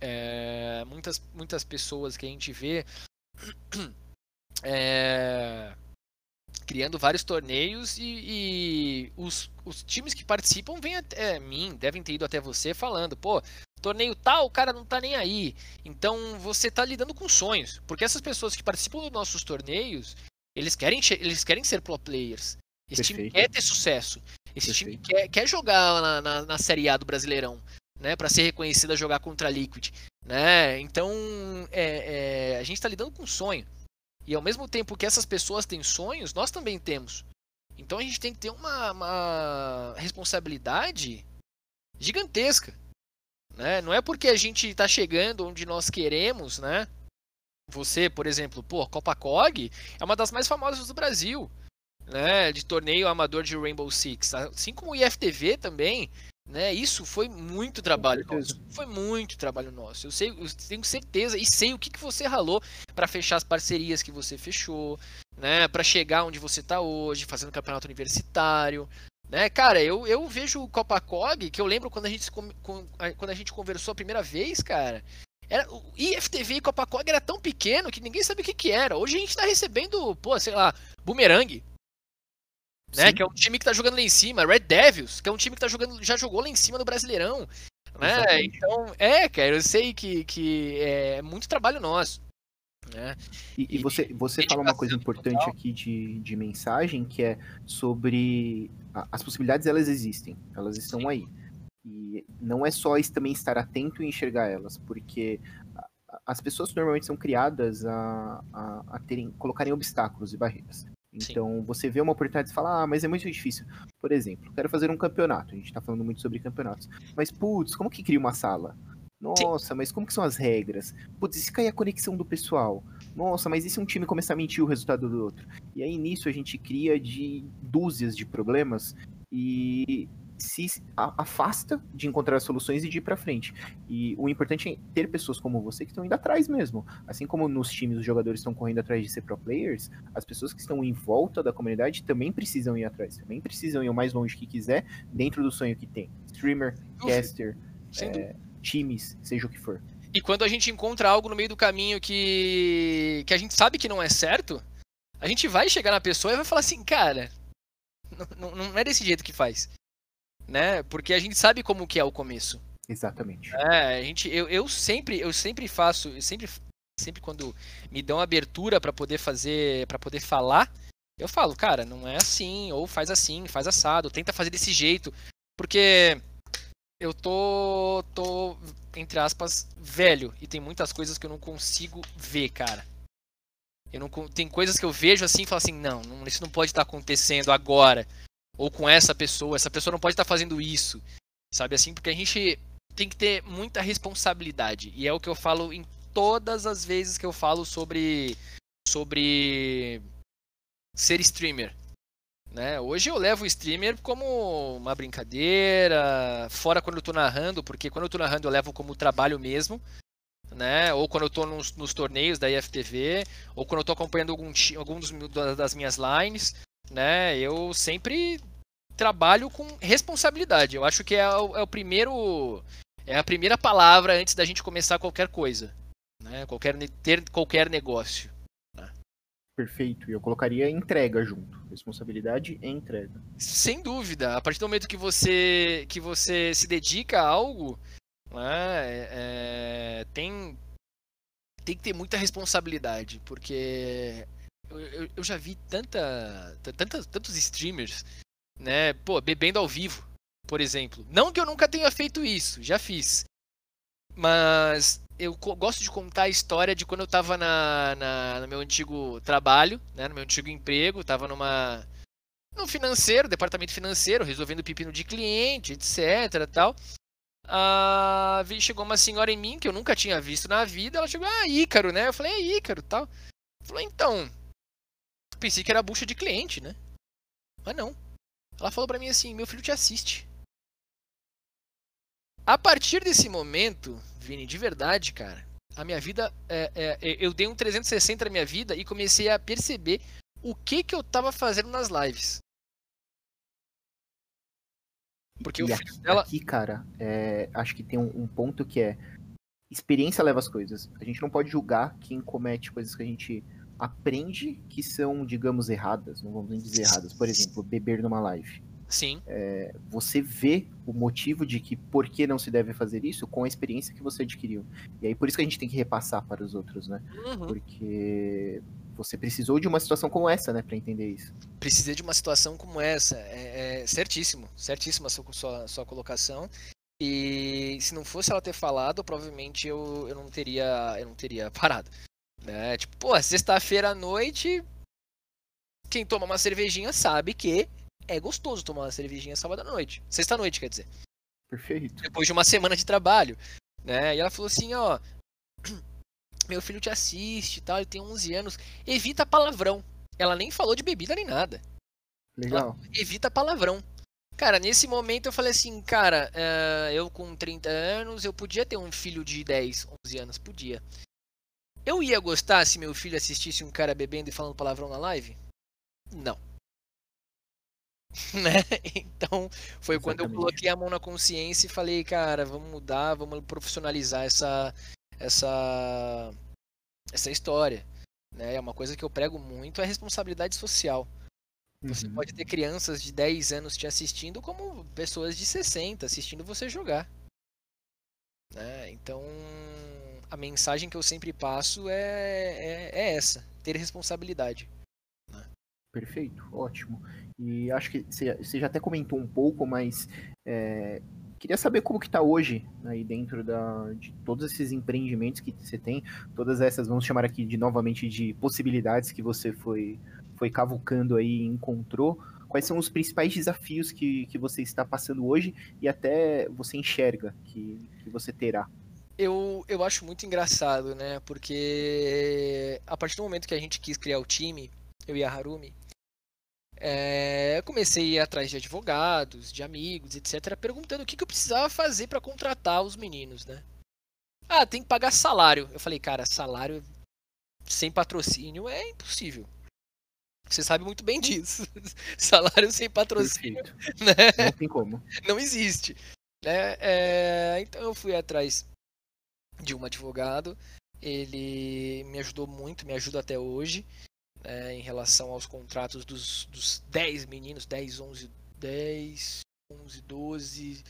S2: é, muitas, muitas pessoas que a gente vê é, criando vários torneios e, e, os, os times que participam vêm até mim, devem ter ido até você falando, pô, torneio tal, o cara não tá nem aí. Então você tá lidando com sonhos, porque essas pessoas que participam dos nossos torneios, eles querem, eles querem ser pro players. Esse Perfeito. time quer ter sucesso. Esse Perfeito. time quer, quer jogar na, na, na, Série A do Brasileirão, né? Para ser reconhecido a jogar contra a Liquid, né? Então, é, é, a gente está lidando com um sonho. E ao mesmo tempo que essas pessoas têm sonhos, nós também temos. Então a gente tem que ter uma, uma responsabilidade gigantesca. Né? Não é porque a gente está chegando onde nós queremos, né? Você, por exemplo, pô, Copa Cog é uma das mais famosas do Brasil, né? De torneio amador de Rainbow Six. Assim como o IFTV também, né? Isso foi muito trabalho nosso. Foi muito trabalho nosso. Eu sei, eu tenho certeza e sei o que, que você ralou para fechar as parcerias que você fechou, né? Para chegar onde você está hoje, fazendo campeonato universitário, né? Cara, eu, eu vejo o Copa Cog, que eu lembro quando a gente quando a gente conversou a primeira vez, cara. Era, o IFTV e Copacog era tão pequeno que ninguém sabia o que, que era. Hoje a gente tá recebendo, pô, sei lá, Boomerang. Né, que é um time que tá jogando lá em cima, Red Devils, que é um time que tá jogando, já jogou lá em cima no Brasileirão. Né? Então, é, cara, eu sei que, que é muito trabalho nosso. Né?
S1: E, e você, você fala uma coisa importante aqui de, de mensagem, que é sobre as possibilidades, elas existem, elas estão Sim. aí. E não é só também estar atento e enxergar elas, porque as pessoas normalmente são criadas a, a, a terem, colocarem obstáculos e barreiras. Então Sim. você vê uma oportunidade e fala, ah, mas é muito difícil. Por exemplo, quero fazer um campeonato. A gente tá falando muito sobre campeonatos. Mas, putz, como que cria uma sala? Nossa, Sim. mas como que são as regras? Putz, e se cair a conexão do pessoal? Nossa, mas e se um time começar a mentir o resultado do outro? E aí nisso a gente cria de dúzias de problemas e se afasta de encontrar soluções e de ir para frente. E o importante é ter pessoas como você que estão indo atrás mesmo. Assim como nos times os jogadores estão correndo atrás de ser pro players, as pessoas que estão em volta da comunidade também precisam ir atrás, também precisam ir o mais longe que quiser dentro do sonho que tem. Streamer, caster, é, times, seja o que for.
S2: E quando a gente encontra algo no meio do caminho que, que a gente sabe que não é certo, a gente vai chegar na pessoa e vai falar assim, cara, não, não, não é desse jeito que faz né? Porque a gente sabe como que é o começo.
S1: Exatamente.
S2: É, a gente, eu, eu sempre, eu sempre faço, eu sempre, sempre quando me dão abertura para poder fazer, para poder falar, eu falo, cara, não é assim, ou faz assim, faz assado, tenta fazer desse jeito, porque eu tô, tô entre aspas velho e tem muitas coisas que eu não consigo ver, cara. Eu não tem coisas que eu vejo assim e falo assim, não, não isso não pode estar acontecendo agora ou com essa pessoa, essa pessoa não pode estar fazendo isso, sabe assim? Porque a gente tem que ter muita responsabilidade e é o que eu falo em todas as vezes que eu falo sobre sobre ser streamer. Né? Hoje eu levo o streamer como uma brincadeira, fora quando eu tô narrando, porque quando eu tô narrando eu levo como trabalho mesmo, né? Ou quando eu tô nos, nos torneios da IFTV, ou quando eu tô acompanhando algum, algum dos, das minhas lines, né? Eu sempre trabalho com responsabilidade. Eu acho que é o, é o primeiro é a primeira palavra antes da gente começar qualquer coisa, né? Qualquer ter qualquer negócio. Né?
S1: Perfeito. E eu colocaria entrega junto. Responsabilidade e entrega.
S2: Sem dúvida. A partir do momento que você que você se dedica a algo, né? É, é tem tem que ter muita responsabilidade, porque eu, eu já vi tanta, tanta, tantos streamers, né, pô, bebendo ao vivo, por exemplo. Não que eu nunca tenha feito isso, já fiz. Mas eu gosto de contar a história de quando eu tava na, na, no meu antigo trabalho, né, no meu antigo emprego, tava numa no financeiro, departamento financeiro, resolvendo pepino de cliente, etc, tal. Ah, chegou uma senhora em mim que eu nunca tinha visto na vida, ela chegou, ah, Ícaro, né? Eu falei, é Ícaro, tal. Falou, então, pensei que era bucha de cliente, né? Mas não. Ela falou para mim assim: meu filho te assiste. A partir desse momento, Vini, de verdade, cara, a minha vida. É, é, eu dei um 360 na minha vida e comecei a perceber o que que eu tava fazendo nas lives.
S1: Porque e o filho aqui, dela. Aqui, cara, é, acho que tem um, um ponto que é. Experiência leva as coisas. A gente não pode julgar quem comete coisas que a gente aprende que são, digamos, erradas, não vamos nem dizer erradas. Por exemplo, beber numa live.
S2: Sim.
S1: É, você vê o motivo de que por que não se deve fazer isso com a experiência que você adquiriu. E aí por isso que a gente tem que repassar para os outros, né? Uhum. Porque você precisou de uma situação como essa, né, para entender isso.
S2: Precisei de uma situação como essa, é, é certíssimo, certíssima a sua, sua, sua colocação. E se não fosse ela ter falado, provavelmente eu, eu não teria eu não teria parado. Né? Tipo, pô, sexta-feira à noite, quem toma uma cervejinha sabe que é gostoso tomar uma cervejinha sábado à noite. Sexta-noite, quer dizer.
S1: Perfeito.
S2: Depois de uma semana de trabalho. Né? E ela falou assim, ó. Meu filho te assiste e tal, ele tem 11 anos. Evita palavrão. Ela nem falou de bebida nem nada.
S1: Legal. Ela
S2: evita palavrão. Cara, nesse momento eu falei assim, cara, uh, eu com 30 anos, eu podia ter um filho de 10, 11 anos, podia. Eu ia gostar se meu filho assistisse um cara bebendo e falando palavrão na live? Não. né? Então, foi Exatamente. quando eu coloquei a mão na consciência e falei, cara, vamos mudar, vamos profissionalizar essa essa essa história, né? É uma coisa que eu prego muito, é responsabilidade social. Você uhum. pode ter crianças de 10 anos te assistindo como pessoas de 60 assistindo você jogar. Né? Então, a mensagem que eu sempre passo é, é, é essa: ter responsabilidade. Né?
S1: Perfeito, ótimo. E acho que você já até comentou um pouco, mas é, queria saber como que está hoje aí dentro da, de todos esses empreendimentos que você tem, todas essas, vamos chamar aqui de novamente de possibilidades que você foi, foi cavucando aí e encontrou. Quais são os principais desafios que, que você está passando hoje e até você enxerga que, que você terá?
S2: Eu, eu acho muito engraçado, né? Porque a partir do momento que a gente quis criar o time, eu e a Harumi, é, comecei a ir atrás de advogados, de amigos, etc., perguntando o que, que eu precisava fazer para contratar os meninos, né? Ah, tem que pagar salário. Eu falei, cara, salário sem patrocínio é impossível. Você sabe muito bem disso. Salário sem patrocínio.
S1: Né? Não tem como.
S2: Não existe. Né? É, então eu fui atrás de um advogado. Ele me ajudou muito, me ajuda até hoje. Né, em relação aos contratos dos, dos 10 meninos, 10, 11, 10, 11, 12,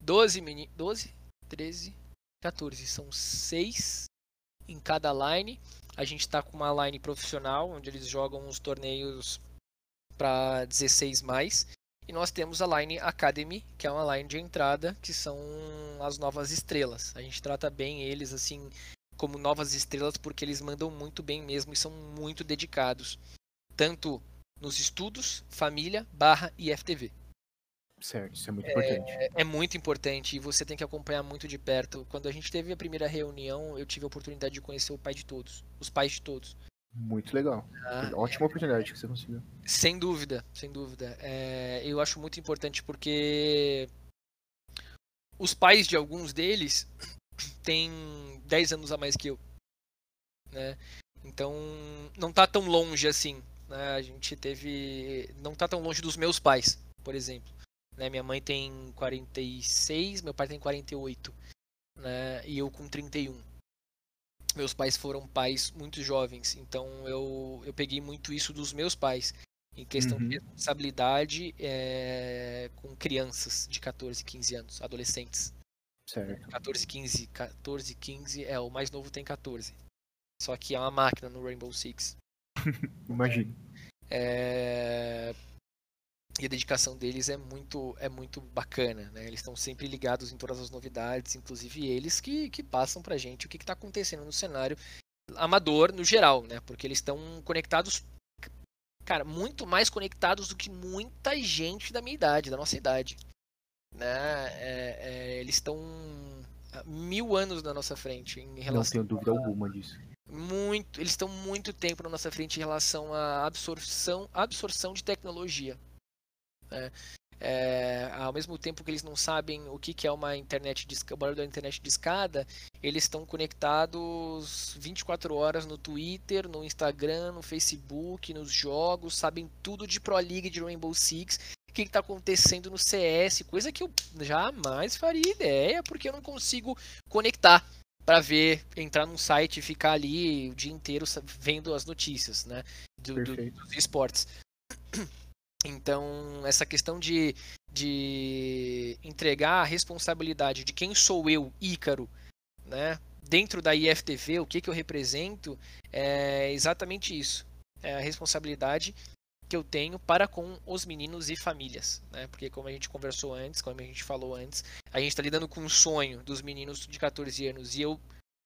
S2: 12 meninos, 12, 13, 14. São 6 em cada line. A gente está com uma line profissional, onde eles jogam os torneios para 16 mais. E nós temos a line Academy, que é uma line de entrada, que são as novas estrelas. A gente trata bem eles assim como novas estrelas porque eles mandam muito bem mesmo e são muito dedicados, tanto nos estudos, família, barra e FTV.
S1: Certo, isso é muito é, importante.
S2: É muito importante e você tem que acompanhar muito de perto. Quando a gente teve a primeira reunião, eu tive a oportunidade de conhecer o pai de todos, os pais de todos.
S1: Muito legal. Ah, Ótima é... oportunidade que você conseguiu.
S2: Sem dúvida, sem dúvida. É, eu acho muito importante porque os pais de alguns deles têm 10 anos a mais que eu. Né? Então não tá tão longe assim. Né? A gente teve. Não tá tão longe dos meus pais, por exemplo. Né? Minha mãe tem 46, meu pai tem 48. Né? E eu com 31. Meus pais foram pais muito jovens, então eu, eu peguei muito isso dos meus pais, em questão uhum. de responsabilidade é, com crianças de 14, 15 anos, adolescentes.
S1: Certo.
S2: 14, 15, 14, 15, é, o mais novo tem 14. Só que é uma máquina no Rainbow Six.
S1: Imagino.
S2: É, e a dedicação deles é muito é muito bacana, né? Eles estão sempre ligados em todas as novidades, inclusive eles que, que passam pra gente o que está acontecendo no cenário amador no geral, né? Porque eles estão conectados, cara, muito mais conectados do que muita gente da minha idade, da nossa idade, né? É, é, eles estão mil anos na nossa frente em relação.
S1: Não tenho dúvida a... alguma disso.
S2: Muito, eles estão muito tempo na nossa frente em relação à absorção, absorção de tecnologia. Né? É, ao mesmo tempo que eles não sabem o que, que é uma internet de, o barulho da internet de escada, eles estão conectados 24 horas no Twitter, no Instagram, no Facebook, nos jogos, sabem tudo de Pro League, de Rainbow Six, o que está acontecendo no CS, coisa que eu jamais faria ideia, porque eu não consigo conectar para ver, entrar num site e ficar ali o dia inteiro vendo as notícias, né, do, do, dos esportes. Então, essa questão de, de entregar a responsabilidade de quem sou eu, Ícaro, né, dentro da IFTV, o que, que eu represento, é exatamente isso. É a responsabilidade que eu tenho para com os meninos e famílias, né? Porque como a gente conversou antes, como a gente falou antes, a gente está lidando com um sonho dos meninos de 14 anos e eu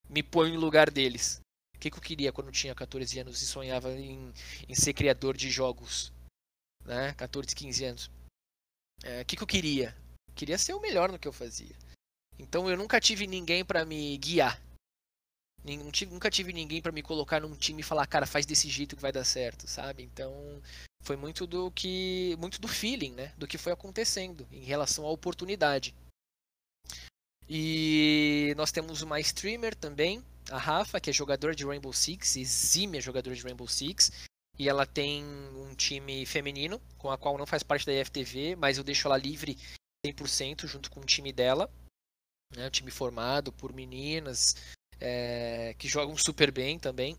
S2: me ponho no lugar deles. O que, que eu queria quando tinha 14 anos e sonhava em, em ser criador de jogos né? 14, 15 anos. O é, que, que eu queria? Queria ser o melhor no que eu fazia. Então eu nunca tive ninguém para me guiar. Nunca tive ninguém para me colocar num time e falar, cara, faz desse jeito que vai dar certo, sabe? Então foi muito do que, muito do feeling, né? Do que foi acontecendo em relação à oportunidade. E nós temos uma streamer também, a Rafa, que é jogador de Rainbow Six, exímia jogador de Rainbow Six e ela tem um time feminino, com a qual não faz parte da IFTV, mas eu deixo ela livre 100% junto com o time dela. Né, um time formado por meninas é, que jogam super bem também.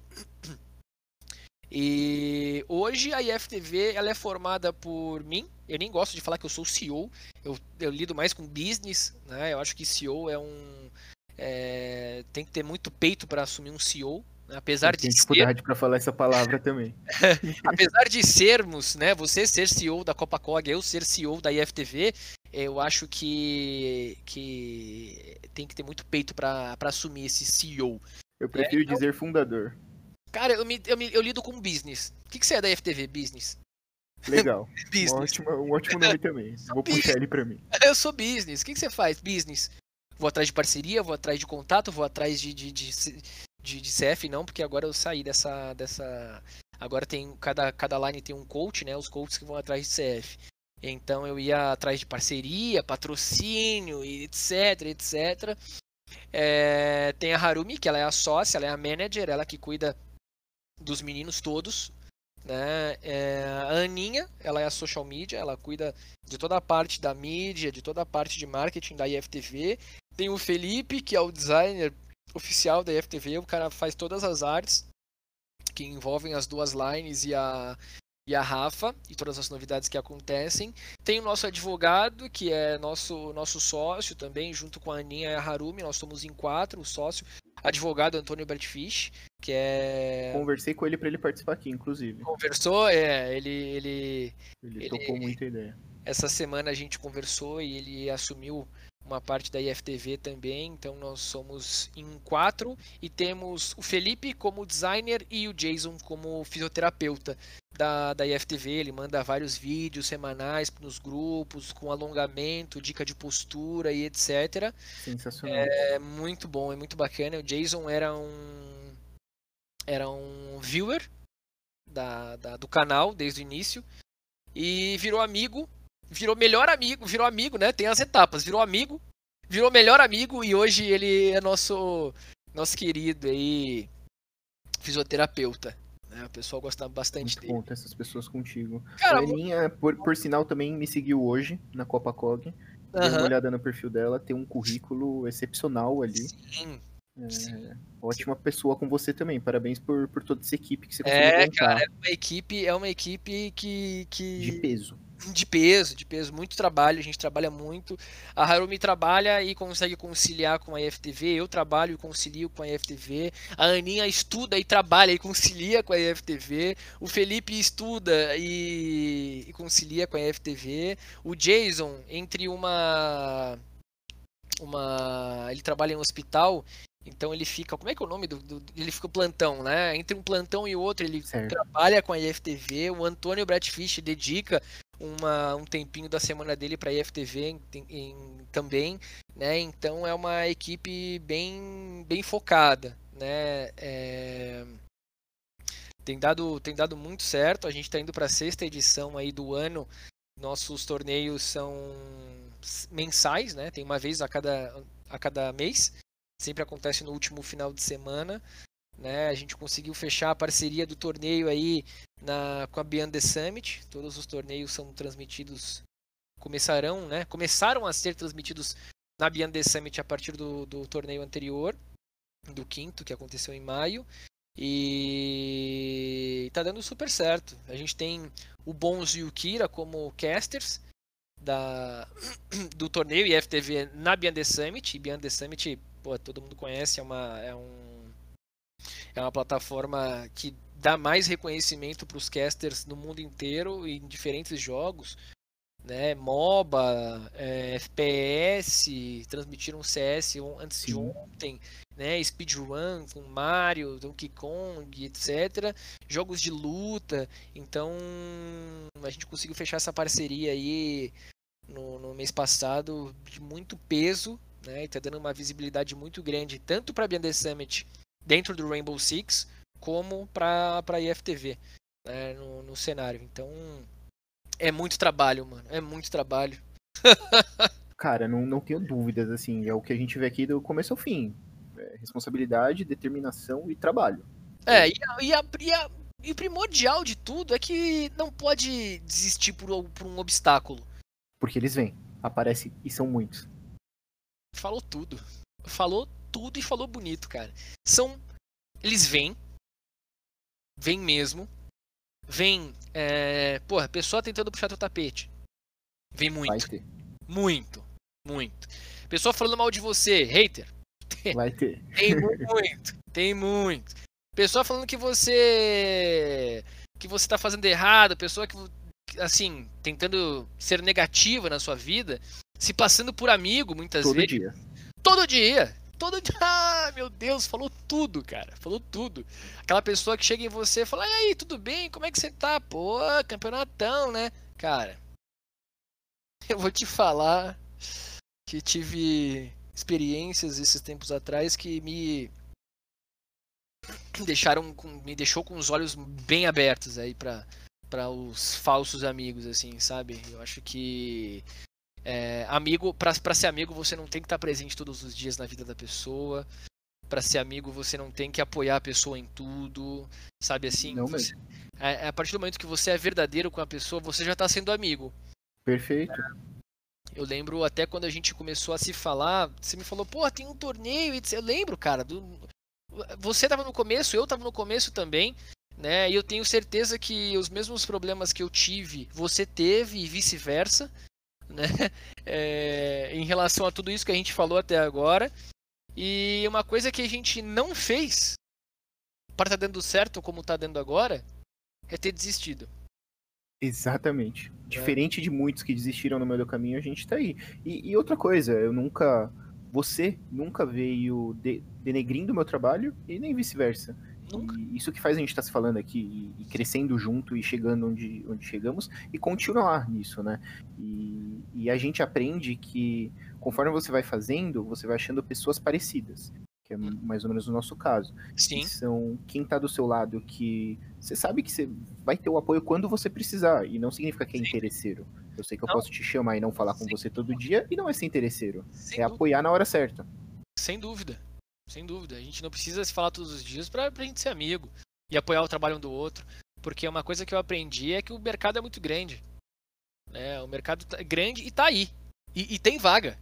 S2: E hoje a IFTV ela é formada por mim. Eu nem gosto de falar que eu sou CEO. Eu, eu lido mais com business. Né? Eu acho que CEO é um. É, tem que ter muito peito para assumir um CEO. Apesar de
S1: ser... para falar essa palavra também.
S2: Apesar de sermos, né, você ser CEO da Copa Cog, eu ser CEO da IFTV, eu acho que, que tem que ter muito peito para assumir esse CEO.
S1: Eu prefiro é, então... dizer fundador.
S2: Cara, eu, me, eu, me, eu lido com business. O que, que você é da IFTV? Business.
S1: Legal. business. Um ótimo, um ótimo nome também. Vou business. puxar ele para mim.
S2: Eu sou business. O que, que você faz? Business. Vou atrás de parceria, vou atrás de contato, vou atrás de, de, de, de, de CF não, porque agora eu saí dessa, dessa Agora tem cada, cada line tem um coach, né? Os coaches que vão atrás de CF. Então eu ia atrás de parceria, patrocínio, etc, etc. É, tem a Harumi, que ela é a sócia, ela é a manager, ela que cuida dos meninos todos. Né? É, a Aninha, ela é a social media, ela cuida de toda a parte da mídia, de toda a parte de marketing da IFTV. Tem o Felipe, que é o designer oficial da IFTV, o cara faz todas as artes que envolvem as duas lines e a, e a Rafa e todas as novidades que acontecem. Tem o nosso advogado, que é nosso, nosso sócio também, junto com a Aninha e a Harumi. Nós somos em quatro, o sócio. Advogado Antônio Bertfish, que é.
S1: Conversei com ele para ele participar aqui, inclusive.
S2: Conversou, é, ele. Ele,
S1: ele, ele tocou muita ideia.
S2: Essa semana a gente conversou e ele assumiu uma parte da IFTV também, então nós somos em quatro e temos o Felipe como designer e o Jason como fisioterapeuta da, da IFTV. Ele manda vários vídeos semanais nos grupos com alongamento, dica de postura e etc.
S1: Sensacional.
S2: É muito bom, é muito bacana. O Jason era um era um viewer da, da do canal desde o início e virou amigo virou melhor amigo, virou amigo, né? Tem as etapas, virou amigo, virou melhor amigo e hoje ele é nosso nosso querido aí fisioterapeuta. Né? O pessoal gosta bastante
S1: Muito
S2: dele.
S1: bom ter essas pessoas contigo. Cara, a Aninha, por, por sinal, também me seguiu hoje na Copa Cog. Dei uma olhada no perfil dela, tem um currículo excepcional ali.
S2: Sim.
S1: É, Sim. Ótima pessoa com você também. Parabéns por, por toda essa equipe que você conseguiu
S2: É, montar. cara, é uma equipe, é uma equipe que, que...
S1: De peso
S2: de peso, de peso, muito trabalho, a gente trabalha muito. A Harumi trabalha e consegue conciliar com a IFTV, eu trabalho e concilio com a IFTV. A Aninha estuda e trabalha e concilia com a IFTV. O Felipe estuda e, e concilia com a IFTV. O Jason, entre uma uma ele trabalha em um hospital então ele fica, como é que é o nome do, do ele fica plantão, né? Entre um plantão e outro ele certo. trabalha com a IFTV. O Antônio Bradfish dedica uma, um tempinho da semana dele para a IFTV em, em, também, né? Então é uma equipe bem bem focada, né? É... Tem dado tem dado muito certo. A gente está indo para a sexta edição aí do ano. Nossos torneios são mensais, né? Tem uma vez a cada a cada mês sempre acontece no último final de semana. Né? A gente conseguiu fechar a parceria do torneio aí na, com a Beyond the Summit. Todos os torneios são transmitidos, começarão, né? Começaram a ser transmitidos na Beyond the Summit a partir do, do torneio anterior, do quinto, que aconteceu em maio. E tá dando super certo. A gente tem o Bonzo e o Kira como casters da, do torneio IFTV na Beyond the Summit. E Beyond the Summit pô, todo mundo conhece, é uma, é, um, é uma plataforma que dá mais reconhecimento para os casters no mundo inteiro em diferentes jogos. Né, MOBA, é, FPS, transmitiram CS antes de ontem, né, speedrun com Mario, Donkey Kong, etc. Jogos de luta. Então a gente conseguiu fechar essa parceria aí no, no mês passado de muito peso né? E tá dando uma visibilidade muito grande tanto para a BND Summit dentro do Rainbow Six como para a IFTV né? no, no cenário. Então é muito trabalho, mano. É muito trabalho.
S1: Cara, não, não tenho dúvidas, assim, é o que a gente vê aqui do começo ao fim. É responsabilidade, determinação e trabalho.
S2: É, e, a, e, a, e, a, e o primordial de tudo é que não pode desistir por, por um obstáculo.
S1: Porque eles vêm, aparecem e são muitos
S2: falou tudo. Falou tudo e falou bonito, cara. São. Eles vêm. Vêm mesmo. Vem. É... Porra, pessoa tentando puxar teu tapete. Vem muito. Muito. Muito. Pessoa falando mal de você, hater.
S1: Vai ter.
S2: Tem muito. Tem muito. Pessoa falando que você. que você tá fazendo errado. Pessoa que. Assim, tentando ser negativa na sua vida se passando por amigo muitas
S1: Todo
S2: vezes.
S1: Todo dia.
S2: Todo dia. Todo dia. Ah, meu Deus, falou tudo, cara. Falou tudo. Aquela pessoa que chega em você e fala: E aí, tudo bem? Como é que você tá? Pô, campeonatão, né? Cara, eu vou te falar que tive experiências esses tempos atrás que me deixaram me deixou com os olhos bem abertos aí para para os falsos amigos assim sabe eu acho que é, amigo para ser amigo você não tem que estar presente todos os dias na vida da pessoa. Para ser amigo você não tem que apoiar a pessoa em tudo sabe assim
S1: não
S2: você, é, é, a partir do momento que você é verdadeiro com a pessoa você já está sendo amigo.
S1: Perfeito.
S2: Eu lembro até quando a gente começou a se falar você me falou pô tem um torneio eu lembro cara do você estava no começo, eu estava no começo também, né? E eu tenho certeza que os mesmos problemas que eu tive, você teve e vice-versa, né? É, em relação a tudo isso que a gente falou até agora. E uma coisa que a gente não fez para estar tá dando certo como está dando agora é ter desistido.
S1: Exatamente. É. Diferente de muitos que desistiram no meio do caminho, a gente está aí. E, e outra coisa, eu nunca você nunca veio de, denegrindo o meu trabalho e nem vice-versa. Isso que faz a gente estar tá se falando aqui e, crescendo junto e chegando onde, onde chegamos e continuar nisso, né? E, e a gente aprende que conforme você vai fazendo, você vai achando pessoas parecidas que é mais ou menos o nosso caso.
S2: Sim.
S1: Que são quem está do seu lado, que você sabe que você vai ter o apoio quando você precisar, e não significa que é Sim. interesseiro. Eu sei que eu não. posso te chamar e não falar com você todo dia, e não é ser interesseiro. Sem é dúvida. apoiar na hora certa.
S2: Sem dúvida. Sem dúvida. A gente não precisa se falar todos os dias pra, pra gente ser amigo e apoiar o trabalho um do outro. Porque uma coisa que eu aprendi é que o mercado é muito grande. Né? O mercado é grande e tá aí. E, e tem vaga.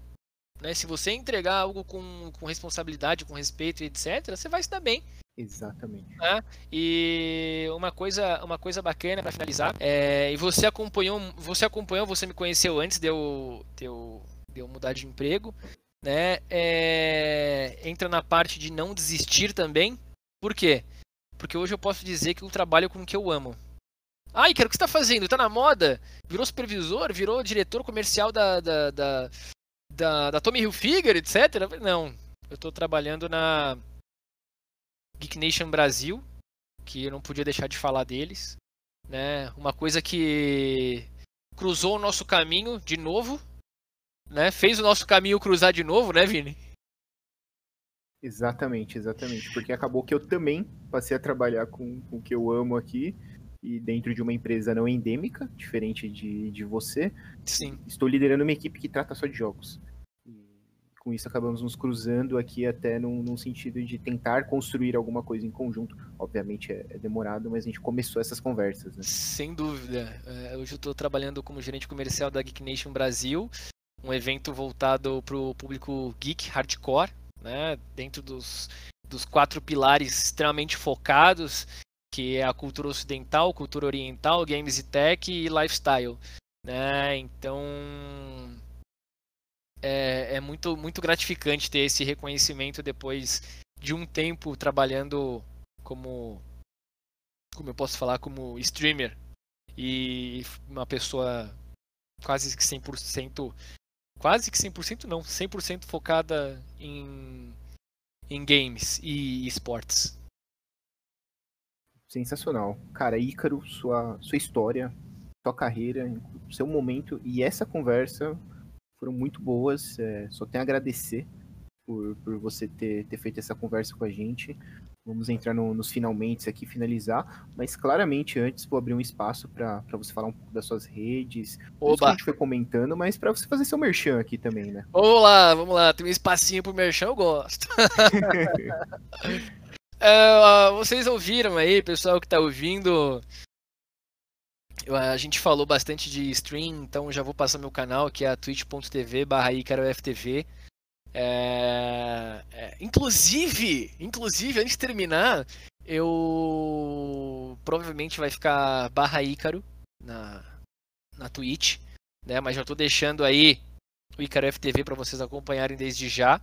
S2: Né? Se você entregar algo com, com responsabilidade, com respeito e etc., você vai se dar bem.
S1: Exatamente.
S2: Né? E uma coisa, uma coisa bacana para finalizar, é, e você acompanhou, você acompanhou, você me conheceu antes de eu, de eu, de eu mudar de emprego, né? É, entra na parte de não desistir também. Por quê? Porque hoje eu posso dizer que eu trabalho com o que eu amo. Ai, cara, o que você está fazendo? Tá na moda? Virou supervisor? Virou diretor comercial da, da, da, da, da Tommy Hilfiger, etc. Não, eu estou trabalhando na Geek Nation Brasil, que eu não podia deixar de falar deles. Né? Uma coisa que cruzou o nosso caminho de novo, né? Fez o nosso caminho cruzar de novo, né, Vini?
S1: Exatamente, exatamente. Porque acabou que eu também passei a trabalhar com, com o que eu amo aqui e dentro de uma empresa não endêmica, diferente de, de você.
S2: Sim.
S1: Estou liderando uma equipe que trata só de jogos. E com isso acabamos nos cruzando aqui até num, num sentido de tentar construir alguma coisa em conjunto. Obviamente é, é demorado, mas a gente começou essas conversas. Né?
S2: Sem dúvida. É, hoje eu estou trabalhando como gerente comercial da Geek Nation Brasil, um evento voltado para o público geek hardcore, né? dentro dos, dos quatro pilares extremamente focados que é a cultura ocidental, cultura oriental, games e tech e lifestyle, né? Então é, é muito muito gratificante ter esse reconhecimento depois de um tempo trabalhando como como eu posso falar como streamer e uma pessoa quase que 100% quase que 100% não, 100% focada em em games e esportes.
S1: Sensacional. Cara, Ícaro, sua, sua história, sua carreira, seu momento e essa conversa foram muito boas. É, só tenho a agradecer por, por você ter, ter feito essa conversa com a gente. Vamos entrar no, nos finalmente aqui, finalizar. Mas claramente, antes, vou abrir um espaço para você falar um pouco das suas redes. Oba. que a gente foi comentando, mas para você fazer seu merchan aqui também, né?
S2: Vamos lá, vamos lá. Tem um espacinho pro merchan, eu gosto. Uh, vocês ouviram aí, pessoal que está ouvindo. A gente falou bastante de stream, então já vou passar meu canal, que é twitch.tv barra IcaroFTV. É, é, inclusive, inclusive, antes de terminar, eu provavelmente vai ficar barra Ícaro na, na Twitch, né? Mas já estou deixando aí o Ícaro FTV para vocês acompanharem desde já.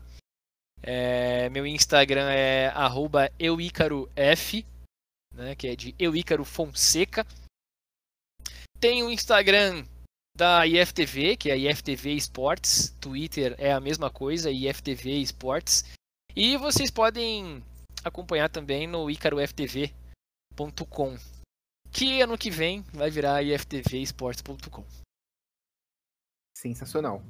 S2: É, meu Instagram é euicarof, né, que é de Euícaro Fonseca. Tem o Instagram da IFTV, que é IFTV Esportes. Twitter é a mesma coisa, IFTV Esportes. E vocês podem acompanhar também no icaroftv.com, que ano que vem vai virar iftvsports.com.
S1: Sensacional.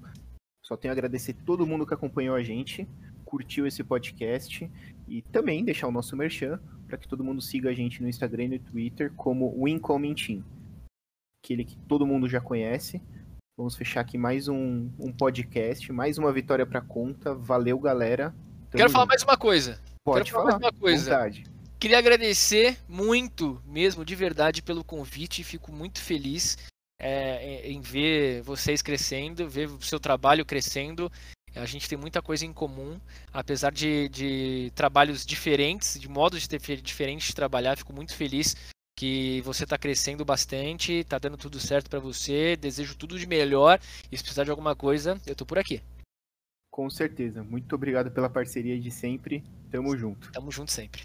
S1: Só tenho a agradecer todo mundo que acompanhou a gente curtiu esse podcast e também deixar o nosso merchan para que todo mundo siga a gente no Instagram e no Twitter como o Incoming Team, aquele que todo mundo já conhece. Vamos fechar aqui mais um, um podcast, mais uma vitória para conta. Valeu, galera.
S2: Tamo Quero falar mais uma coisa.
S1: Pode
S2: Quero
S1: falar, falar
S2: mais uma coisa. Vontade. Queria agradecer muito, mesmo de verdade, pelo convite. Fico muito feliz é, em ver vocês crescendo, ver o seu trabalho crescendo. A gente tem muita coisa em comum, apesar de, de trabalhos diferentes, de modos de diferentes de trabalhar. Fico muito feliz que você está crescendo bastante, está dando tudo certo para você. Desejo tudo de melhor e se precisar de alguma coisa, eu estou por aqui.
S1: Com certeza. Muito obrigado pela parceria de sempre. Tamo junto.
S2: Tamo junto sempre.